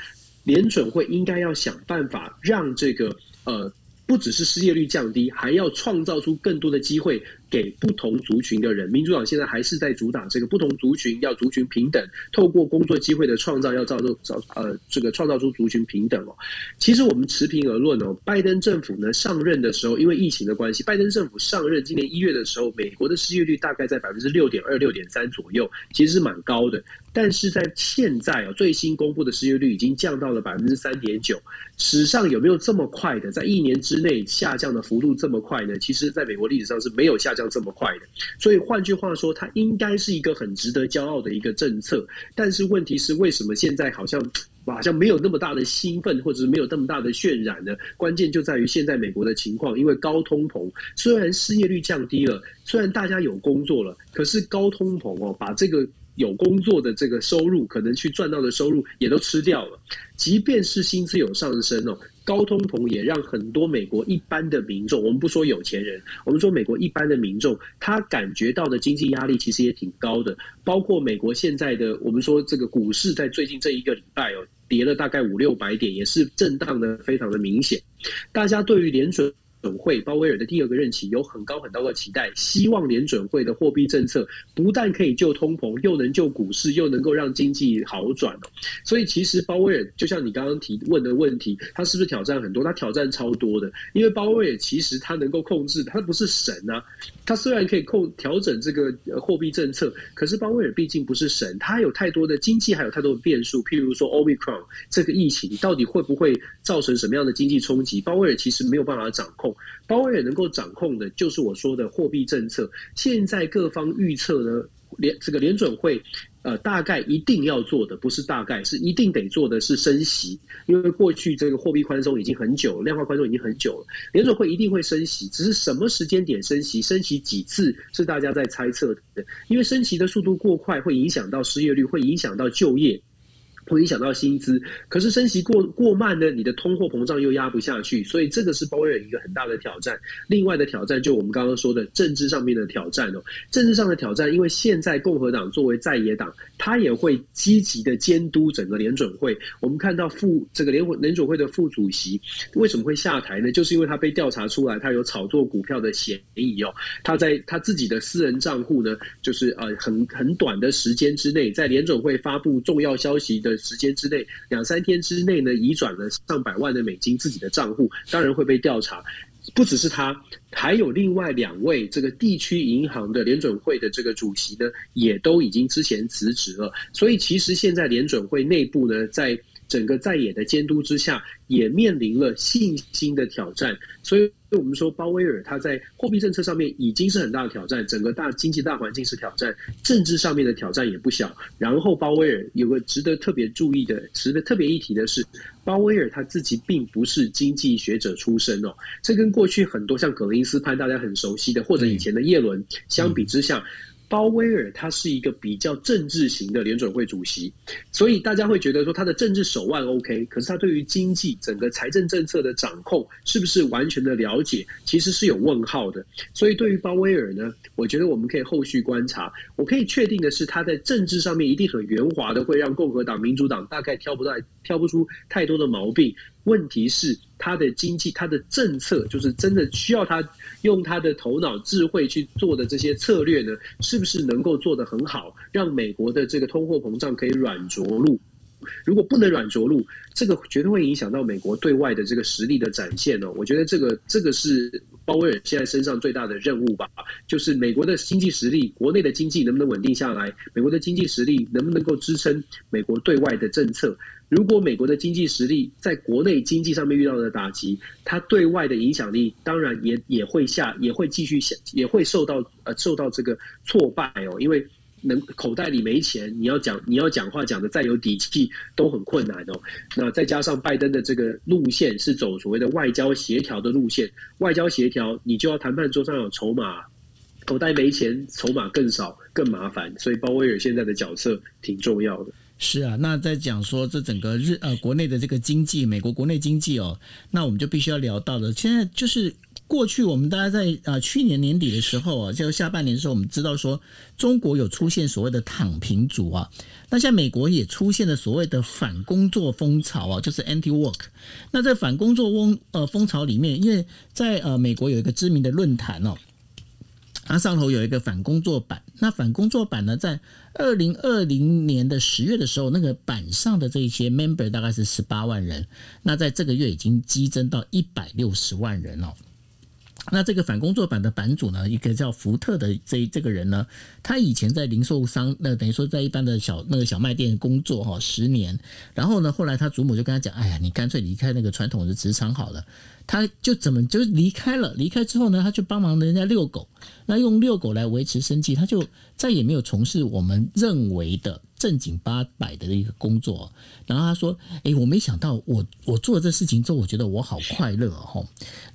联准会应该要想办法让这个呃，不只是失业率降低，还要创造出更多的机会。给不同族群的人，民主党现在还是在主打这个不同族群要族群平等，透过工作机会的创造，要造就造呃这个创造出族群平等哦。其实我们持平而论哦，拜登政府呢上任的时候，因为疫情的关系，拜登政府上任今年一月的时候，美国的失业率大概在百分之六点二、六点三左右，其实是蛮高的。但是在现在哦，最新公布的失业率已经降到了百分之三点九，史上有没有这么快的，在一年之内下降的幅度这么快呢？其实，在美国历史上是没有下降。像这么快的，所以换句话说，它应该是一个很值得骄傲的一个政策。但是问题是，为什么现在好像好像没有那么大的兴奋，或者是没有那么大的渲染呢？关键就在于现在美国的情况，因为高通膨，虽然失业率降低了，虽然大家有工作了，可是高通膨哦，把这个有工作的这个收入，可能去赚到的收入也都吃掉了。即便是薪资有上升哦。高通膨也让很多美国一般的民众，我们不说有钱人，我们说美国一般的民众，他感觉到的经济压力其实也挺高的。包括美国现在的，我们说这个股市在最近这一个礼拜哦，跌了大概五六百点，也是震荡的非常的明显。大家对于联准。准会鲍威尔的第二个任期有很高很高的期待，希望联准会的货币政策不但可以救通膨，又能救股市，又能够让经济好转。所以其实鲍威尔就像你刚刚提问的问题，他是不是挑战很多？他挑战超多的，因为鲍威尔其实他能够控制，他不是神啊。他虽然可以控调整这个货币政策，可是鲍威尔毕竟不是神，他有太多的经济还有太多的变数，譬如说 Omicron 这个疫情到底会不会造成什么样的经济冲击？鲍威尔其实没有办法掌控。鲍威尔能够掌控的，就是我说的货币政策。现在各方预测呢，联这个联准会，呃，大概一定要做的，不是大概，是一定得做的是升息。因为过去这个货币宽松已经很久，量化宽松已经很久了，联准会一定会升息，只是什么时间点升息，升息几次是大家在猜测的。因为升息的速度过快，会影响到失业率，会影响到就业。会影响到薪资，可是升息过过慢呢？你的通货膨胀又压不下去，所以这个是鲍威尔一个很大的挑战。另外的挑战就我们刚刚说的政治上面的挑战哦，政治上的挑战，因为现在共和党作为在野党，他也会积极的监督整个联准会。我们看到副这个联联准会的副主席为什么会下台呢？就是因为他被调查出来，他有炒作股票的嫌疑哦。他在他自己的私人账户呢，就是呃很很短的时间之内，在联准会发布重要消息的。时间之内，两三天之内呢，移转了上百万的美金自己的账户，当然会被调查。不只是他，还有另外两位这个地区银行的联准会的这个主席呢，也都已经之前辞职了。所以其实现在联准会内部呢，在整个在野的监督之下，也面临了信心的挑战。所以。所以我们说，鲍威尔他在货币政策上面已经是很大的挑战，整个大经济大环境是挑战，政治上面的挑战也不小。然后，鲍威尔有个值得特别注意的、值得特别一提的是，鲍威尔他自己并不是经济学者出身哦，这跟过去很多像格林斯潘大家很熟悉的，或者以前的耶伦相比之下。鲍威尔他是一个比较政治型的联准会主席，所以大家会觉得说他的政治手腕 OK，可是他对于经济整个财政政策的掌控是不是完全的了解，其实是有问号的。所以对于鲍威尔呢，我觉得我们可以后续观察。我可以确定的是，他在政治上面一定很圆滑的，会让共和党、民主党大概挑不到、挑不出太多的毛病。问题是他的经济、他的政策，就是真的需要他用他的头脑、智慧去做的这些策略呢？是不是能够做得很好，让美国的这个通货膨胀可以软着陆？如果不能软着陆，这个绝对会影响到美国对外的这个实力的展现哦。我觉得这个这个是鲍威尔现在身上最大的任务吧，就是美国的经济实力，国内的经济能不能稳定下来？美国的经济实力能不能够支撑美国对外的政策？如果美国的经济实力在国内经济上面遇到的打击，它对外的影响力当然也也会下，也会继续下，也会受到呃受到这个挫败哦，因为。能口袋里没钱，你要讲你要讲话讲的再有底气都很困难哦。那再加上拜登的这个路线是走所谓的外交协调的路线，外交协调你就要谈判桌上有筹码，口袋没钱，筹码更少更麻烦。所以鲍威尔现在的角色挺重要的。是啊，那在讲说这整个日呃国内的这个经济，美国国内经济哦，那我们就必须要聊到的，现在就是。过去我们大家在啊去年年底的时候啊，就下半年的时候，我们知道说中国有出现所谓的躺平族啊，那像美国也出现了所谓的反工作风潮啊，就是 anti work。那在反工作风呃风潮里面，因为在呃美国有一个知名的论坛哦，它上头有一个反工作板，那反工作板呢，在二零二零年的十月的时候，那个板上的这些 member 大概是十八万人，那在这个月已经激增到一百六十万人了。那这个反工作版的版主呢，一个叫福特的这这个人呢，他以前在零售商，那等于说在一般的小那个小卖店工作哈十年，然后呢，后来他祖母就跟他讲，哎呀，你干脆离开那个传统的职场好了。他就怎么就离开了？离开之后呢，他就帮忙人家遛狗，那用遛狗来维持生计，他就再也没有从事我们认为的正经八百的一个工作。然后他说：“哎，我没想到，我我做这事情之后，我觉得我好快乐哦。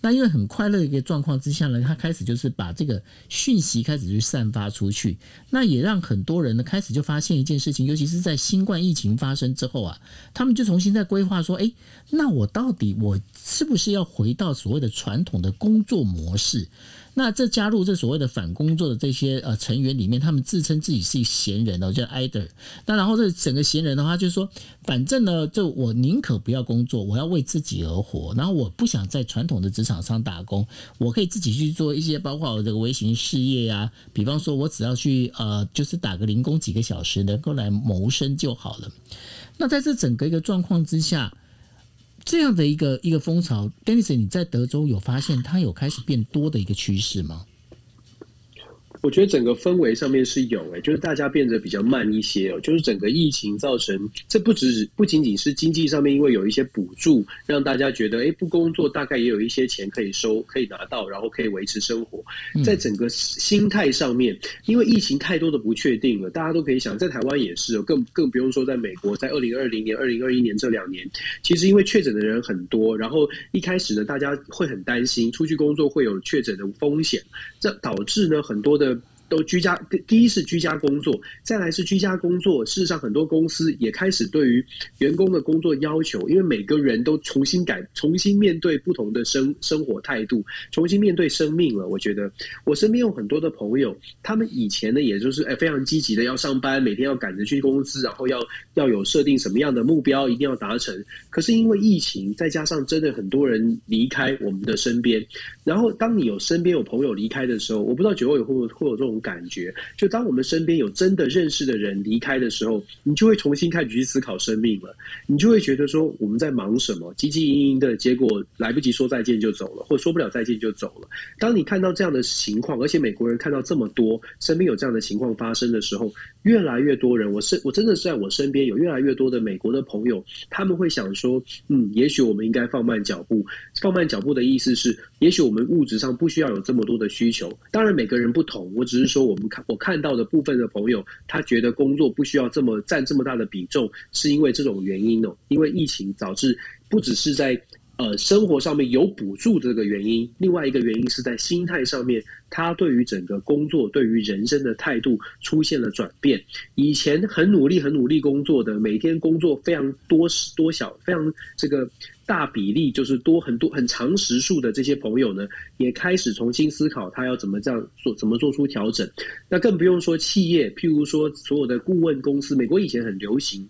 那因为很快乐的一个状况之下呢，他开始就是把这个讯息开始去散发出去，那也让很多人呢开始就发现一件事情，尤其是在新冠疫情发生之后啊，他们就重新在规划说：，哎，那我到底我是不是要？回到所谓的传统的工作模式，那这加入这所谓的反工作的这些呃成员里面，他们自称自己是闲人哦，叫 either。那然后这整个闲人的话，就是说，反正呢，就我宁可不要工作，我要为自己而活。然后我不想在传统的职场上打工，我可以自己去做一些包括我这个微型事业呀。比方说，我只要去呃，就是打个零工几个小时，能够来谋生就好了。那在这整个一个状况之下。这样的一个一个风潮 d e n i s 你在德州有发现它有开始变多的一个趋势吗？我觉得整个氛围上面是有诶，就是大家变得比较慢一些哦。就是整个疫情造成，这不只不仅仅是经济上面，因为有一些补助，让大家觉得哎，不工作大概也有一些钱可以收，可以拿到，然后可以维持生活。在整个心态上面，因为疫情太多的不确定了，大家都可以想，在台湾也是，更更不用说在美国，在二零二零年、二零二一年这两年，其实因为确诊的人很多，然后一开始呢，大家会很担心出去工作会有确诊的风险，这导致呢很多的。都居家，第一是居家工作，再来是居家工作。事实上，很多公司也开始对于员工的工作要求，因为每个人都重新改、重新面对不同的生生活态度，重新面对生命了。我觉得，我身边有很多的朋友，他们以前呢，也就是哎非常积极的要上班，每天要赶着去公司，然后要要有设定什么样的目标，一定要达成。可是因为疫情，再加上真的很多人离开我们的身边，然后当你有身边有朋友离开的时候，我不知道九位会会有这种。感觉，就当我们身边有真的认识的人离开的时候，你就会重新开始去思考生命了。你就会觉得说，我们在忙什么？急急营营的结果，来不及说再见就走了，或说不了再见就走了。当你看到这样的情况，而且美国人看到这么多身边有这样的情况发生的时候，越来越多人，我是我真的是在我身边有越来越多的美国的朋友，他们会想说，嗯，也许我们应该放慢脚步。放慢脚步的意思是，也许我们物质上不需要有这么多的需求。当然，每个人不同，我只是。是说我们看我看到的部分的朋友，他觉得工作不需要这么占这么大的比重，是因为这种原因哦。因为疫情导致不只是在呃生活上面有补助这个原因，另外一个原因是在心态上面，他对于整个工作、对于人生的态度出现了转变。以前很努力、很努力工作的，每天工作非常多多小、非常这个大比例，就是多很多很长时数的这些朋友呢，也开始重新思考他要怎么这样做，怎么做出调整。那更不用说企业，譬如说所有的顾问公司，美国以前很流行。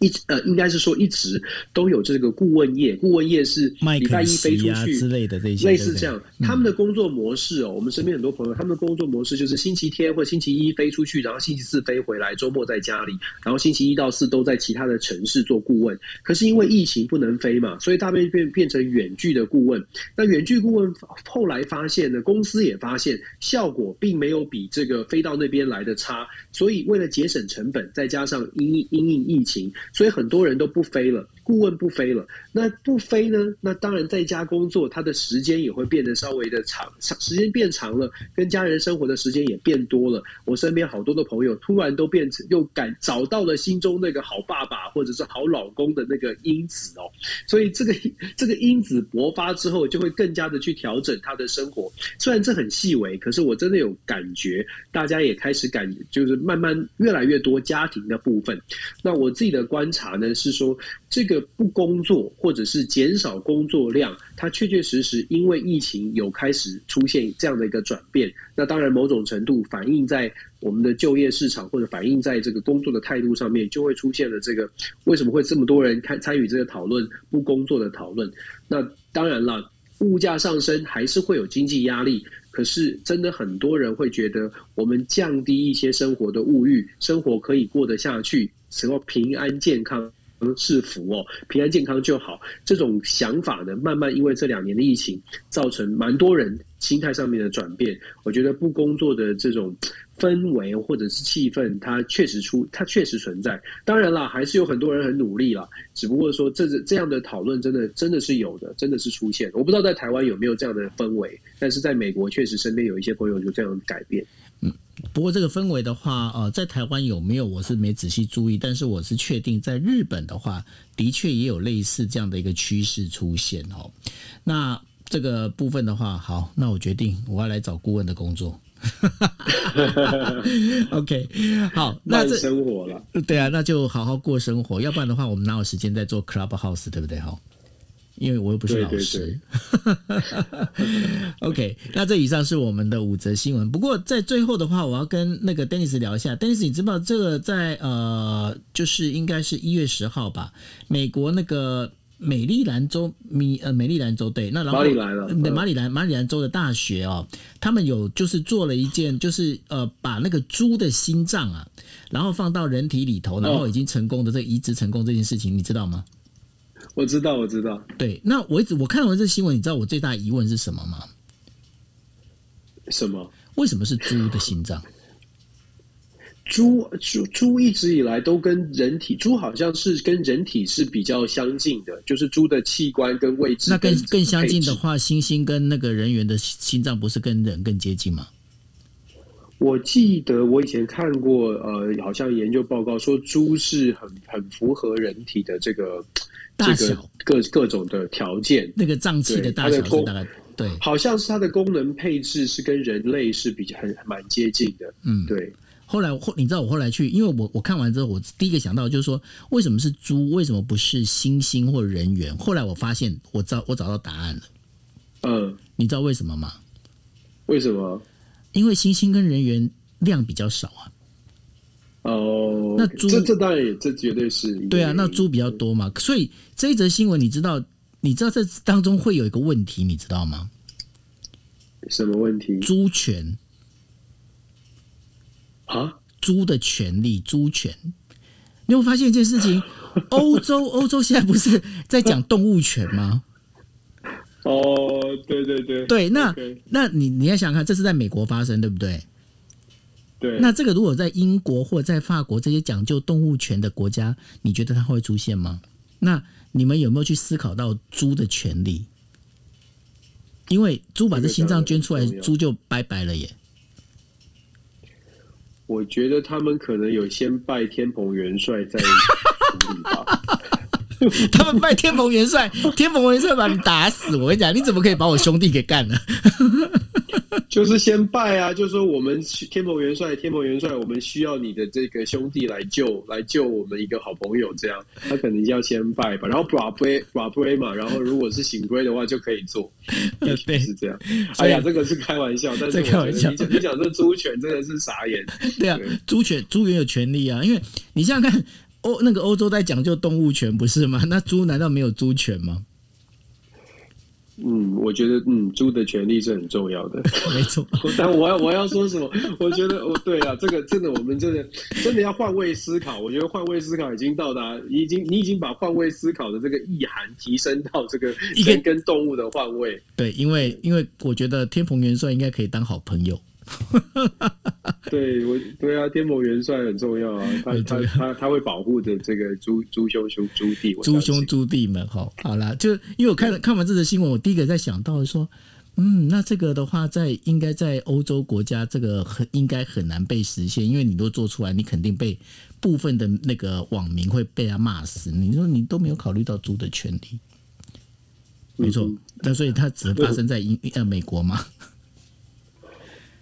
一呃，应该是说一直都有这个顾问业，顾问业是礼拜一飞出去之类的这些，类似这样。他们的工作模式哦，我们身边很多朋友，他们的工作模式就是星期天或星期一飞出去，然后星期四飞回来，周末在家里，然后星期一到四都在其他的城市做顾问。可是因为疫情不能飞嘛，所以大部变变成远距的顾问。那远距顾问后来发现呢，公司也发现效果并没有比这个飞到那边来的差，所以为了节省成本，再加上因因应疫情。所以很多人都不飞了，顾问不飞了。那不飞呢？那当然在家工作，他的时间也会变得稍微的长，长时间变长了，跟家人生活的时间也变多了。我身边好多的朋友突然都变成又感找到了心中那个好爸爸或者是好老公的那个因子哦。所以这个这个因子勃发之后，就会更加的去调整他的生活。虽然这很细微，可是我真的有感觉，大家也开始感就是慢慢越来越多家庭的部分。那我自己的。观察呢是说，这个不工作或者是减少工作量，它确确实实因为疫情有开始出现这样的一个转变。那当然，某种程度反映在我们的就业市场或者反映在这个工作的态度上面，就会出现了这个为什么会这么多人参参与这个讨论不工作的讨论？那当然了，物价上升还是会有经济压力。可是，真的很多人会觉得，我们降低一些生活的物欲，生活可以过得下去，只要平安健康是福哦，平安健康就好。这种想法呢，慢慢因为这两年的疫情，造成蛮多人心态上面的转变。我觉得不工作的这种。氛围或者是气氛，它确实出，它确实存在。当然啦，还是有很多人很努力啦。只不过说，这这样的讨论真的真的是有的，真的是出现。我不知道在台湾有没有这样的氛围，但是在美国确实身边有一些朋友就这样改变。嗯，不过这个氛围的话，呃，在台湾有没有，我是没仔细注意。但是我是确定，在日本的话，的确也有类似这样的一个趋势出现哦。那这个部分的话，好，那我决定我要来找顾问的工作。OK，好，那这生活了，对啊，那就好好过生活，要不然的话，我们哪有时间在做 Clubhouse，对不对？哈，因为我又不是老师。OK，那这以上是我们的五则新闻。不过在最后的话，我要跟那个 Dennis 聊一下。Dennis，你知道这个在呃，就是应该是一月十号吧？美国那个。美丽兰州，米呃，美丽兰州对，那然后马里兰了，马里兰马里兰州的大学哦，他们有就是做了一件，就是呃，把那个猪的心脏啊，然后放到人体里头，然后已经成功的这移植成功这件事情，你知道吗？我知道，我知道。对，那我一直我看完这新闻，你知道我最大疑问是什么吗？什么？为什么是猪的心脏？猪猪猪一直以来都跟人体，猪好像是跟人体是比较相近的，就是猪的器官跟位置。那更更相近的话，猩猩跟那个人猿的心脏不是跟人更接近吗？我记得我以前看过，呃，好像研究报告说猪是很很符合人体的这个大小各各种的条件，那个脏器的大小是大概对，好像是它的功能配置是跟人类是比较很蛮接近的，嗯，对。后来后，你知道我后来去，因为我我看完之后，我第一个想到就是说，为什么是猪？为什么不是猩猩或人猿？后来我发现，我找我找到答案了。嗯，你知道为什么吗？为什么？因为猩猩跟人猿量比较少啊。哦，那猪这这当然也这绝对是对啊，那猪比较多嘛。所以这一则新闻，你知道，你知道这当中会有一个问题，你知道吗？什么问题？猪权。啊，猪的权利，猪权。你有发现一件事情？欧洲，欧洲现在不是在讲动物权吗？哦，对对对，对。那那你你要想看，这是在美国发生，对不对？对。那这个如果在英国或者在法国这些讲究动物权的国家，你觉得它会出现吗？那你们有没有去思考到猪的权利？因为猪把这心脏捐出来，猪就拜拜了耶。我觉得他们可能有先拜天蓬元帅再处理吧。他们拜天蓬元帅，天蓬元帅把你打死。我跟你讲，你怎么可以把我兄弟给干了？就是先拜啊，就说我们天蓬元帅，天蓬元帅，我们需要你的这个兄弟来救，来救我们一个好朋友。这样，他可能要先拜吧，然后 bra pray 嘛，然后如果是醒归的话就可以做。对，是这样。哎呀，这个是开玩笑，但是开玩笑。你讲你讲这猪权真的是傻眼。对啊，猪权猪也有权利啊，因为你想想看，欧那个欧洲在讲究动物权不是吗？那猪难道没有猪权吗？嗯，我觉得嗯，猪的权利是很重要的，没错。但我要我要说什么？我觉得哦，对啊，这个真的，我们真的真的要换位思考。我觉得换位思考已经到达，已经你已经把换位思考的这个意涵提升到这个人跟动物的换位。对，因为因为我觉得天蓬元帅应该可以当好朋友。对，我对啊，天蓬元帅很重要啊，他他他他会保护着这个猪猪兄兄猪弟，猪兄猪弟们哈。好啦，就因为我看看完这则新闻，我第一个在想到说，嗯，那这个的话，在应该在欧洲国家，这个很应该很难被实现，因为你都做出来，你肯定被部分的那个网民会被他骂死。你说你都没有考虑到猪的权利，没错，那所以它只发生在英呃美国吗？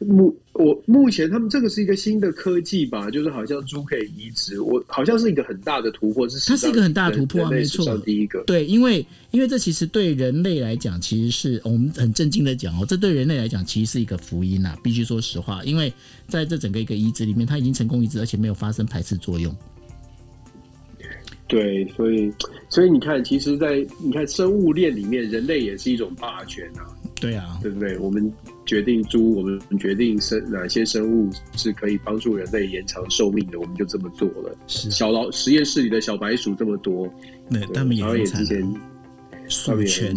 目我目前他们这个是一个新的科技吧，就是好像猪可以移植，我好像是一个很大的突破，是它是一个很大的突破啊，没错，第一个对，因为因为这其实对人类来讲，其实是我们很震惊的讲哦，这对人类来讲其实是一个福音啊，必须说实话，因为在这整个一个移植里面，它已经成功移植，而且没有发生排斥作用。对，所以所以你看，其实，在你看生物链里面，人类也是一种霸权啊。对啊，对不对？我们决定猪，我们决定生哪些生物是可以帮助人类延长寿命的，我们就这么做了。小老实验室里的小白鼠这么多，对，他们也很之前鼠权，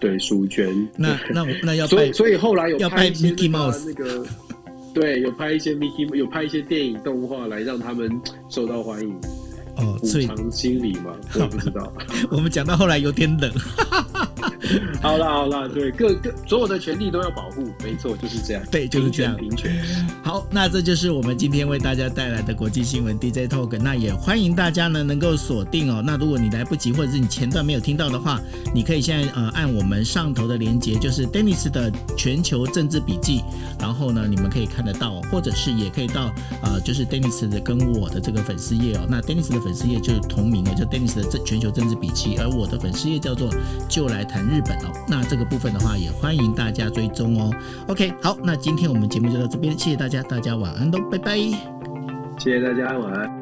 对鼠权。那那那要所以所以后来有拍 Mickey Mouse 那个，对，有拍一些 Mickey，有拍一些电影动画来让他们受到欢迎。哦，补偿心理嘛，我不知道。我们讲到后来有点冷。好了好了，对，各各所有的权利都要保护，没错，就是这样。对，就是这样。平权。好，那这就是我们今天为大家带来的国际新闻 DJ Talk。那也欢迎大家呢能够锁定哦。那如果你来不及，或者是你前段没有听到的话，你可以现在呃按我们上头的连接，就是 Dennis 的全球政治笔记，然后呢你们可以看得到，或者是也可以到呃就是 Dennis 的跟我的这个粉丝页哦。那 Dennis 的粉丝页就是同名的，叫 Dennis 的政全球政治笔记，而我的粉丝页叫做就来谈日本哦。那这个部分的话，也欢迎大家追踪哦。OK，好，那今天我们节目就到这边，谢谢大家，大家晚安喽，拜拜。谢谢大家，晚安。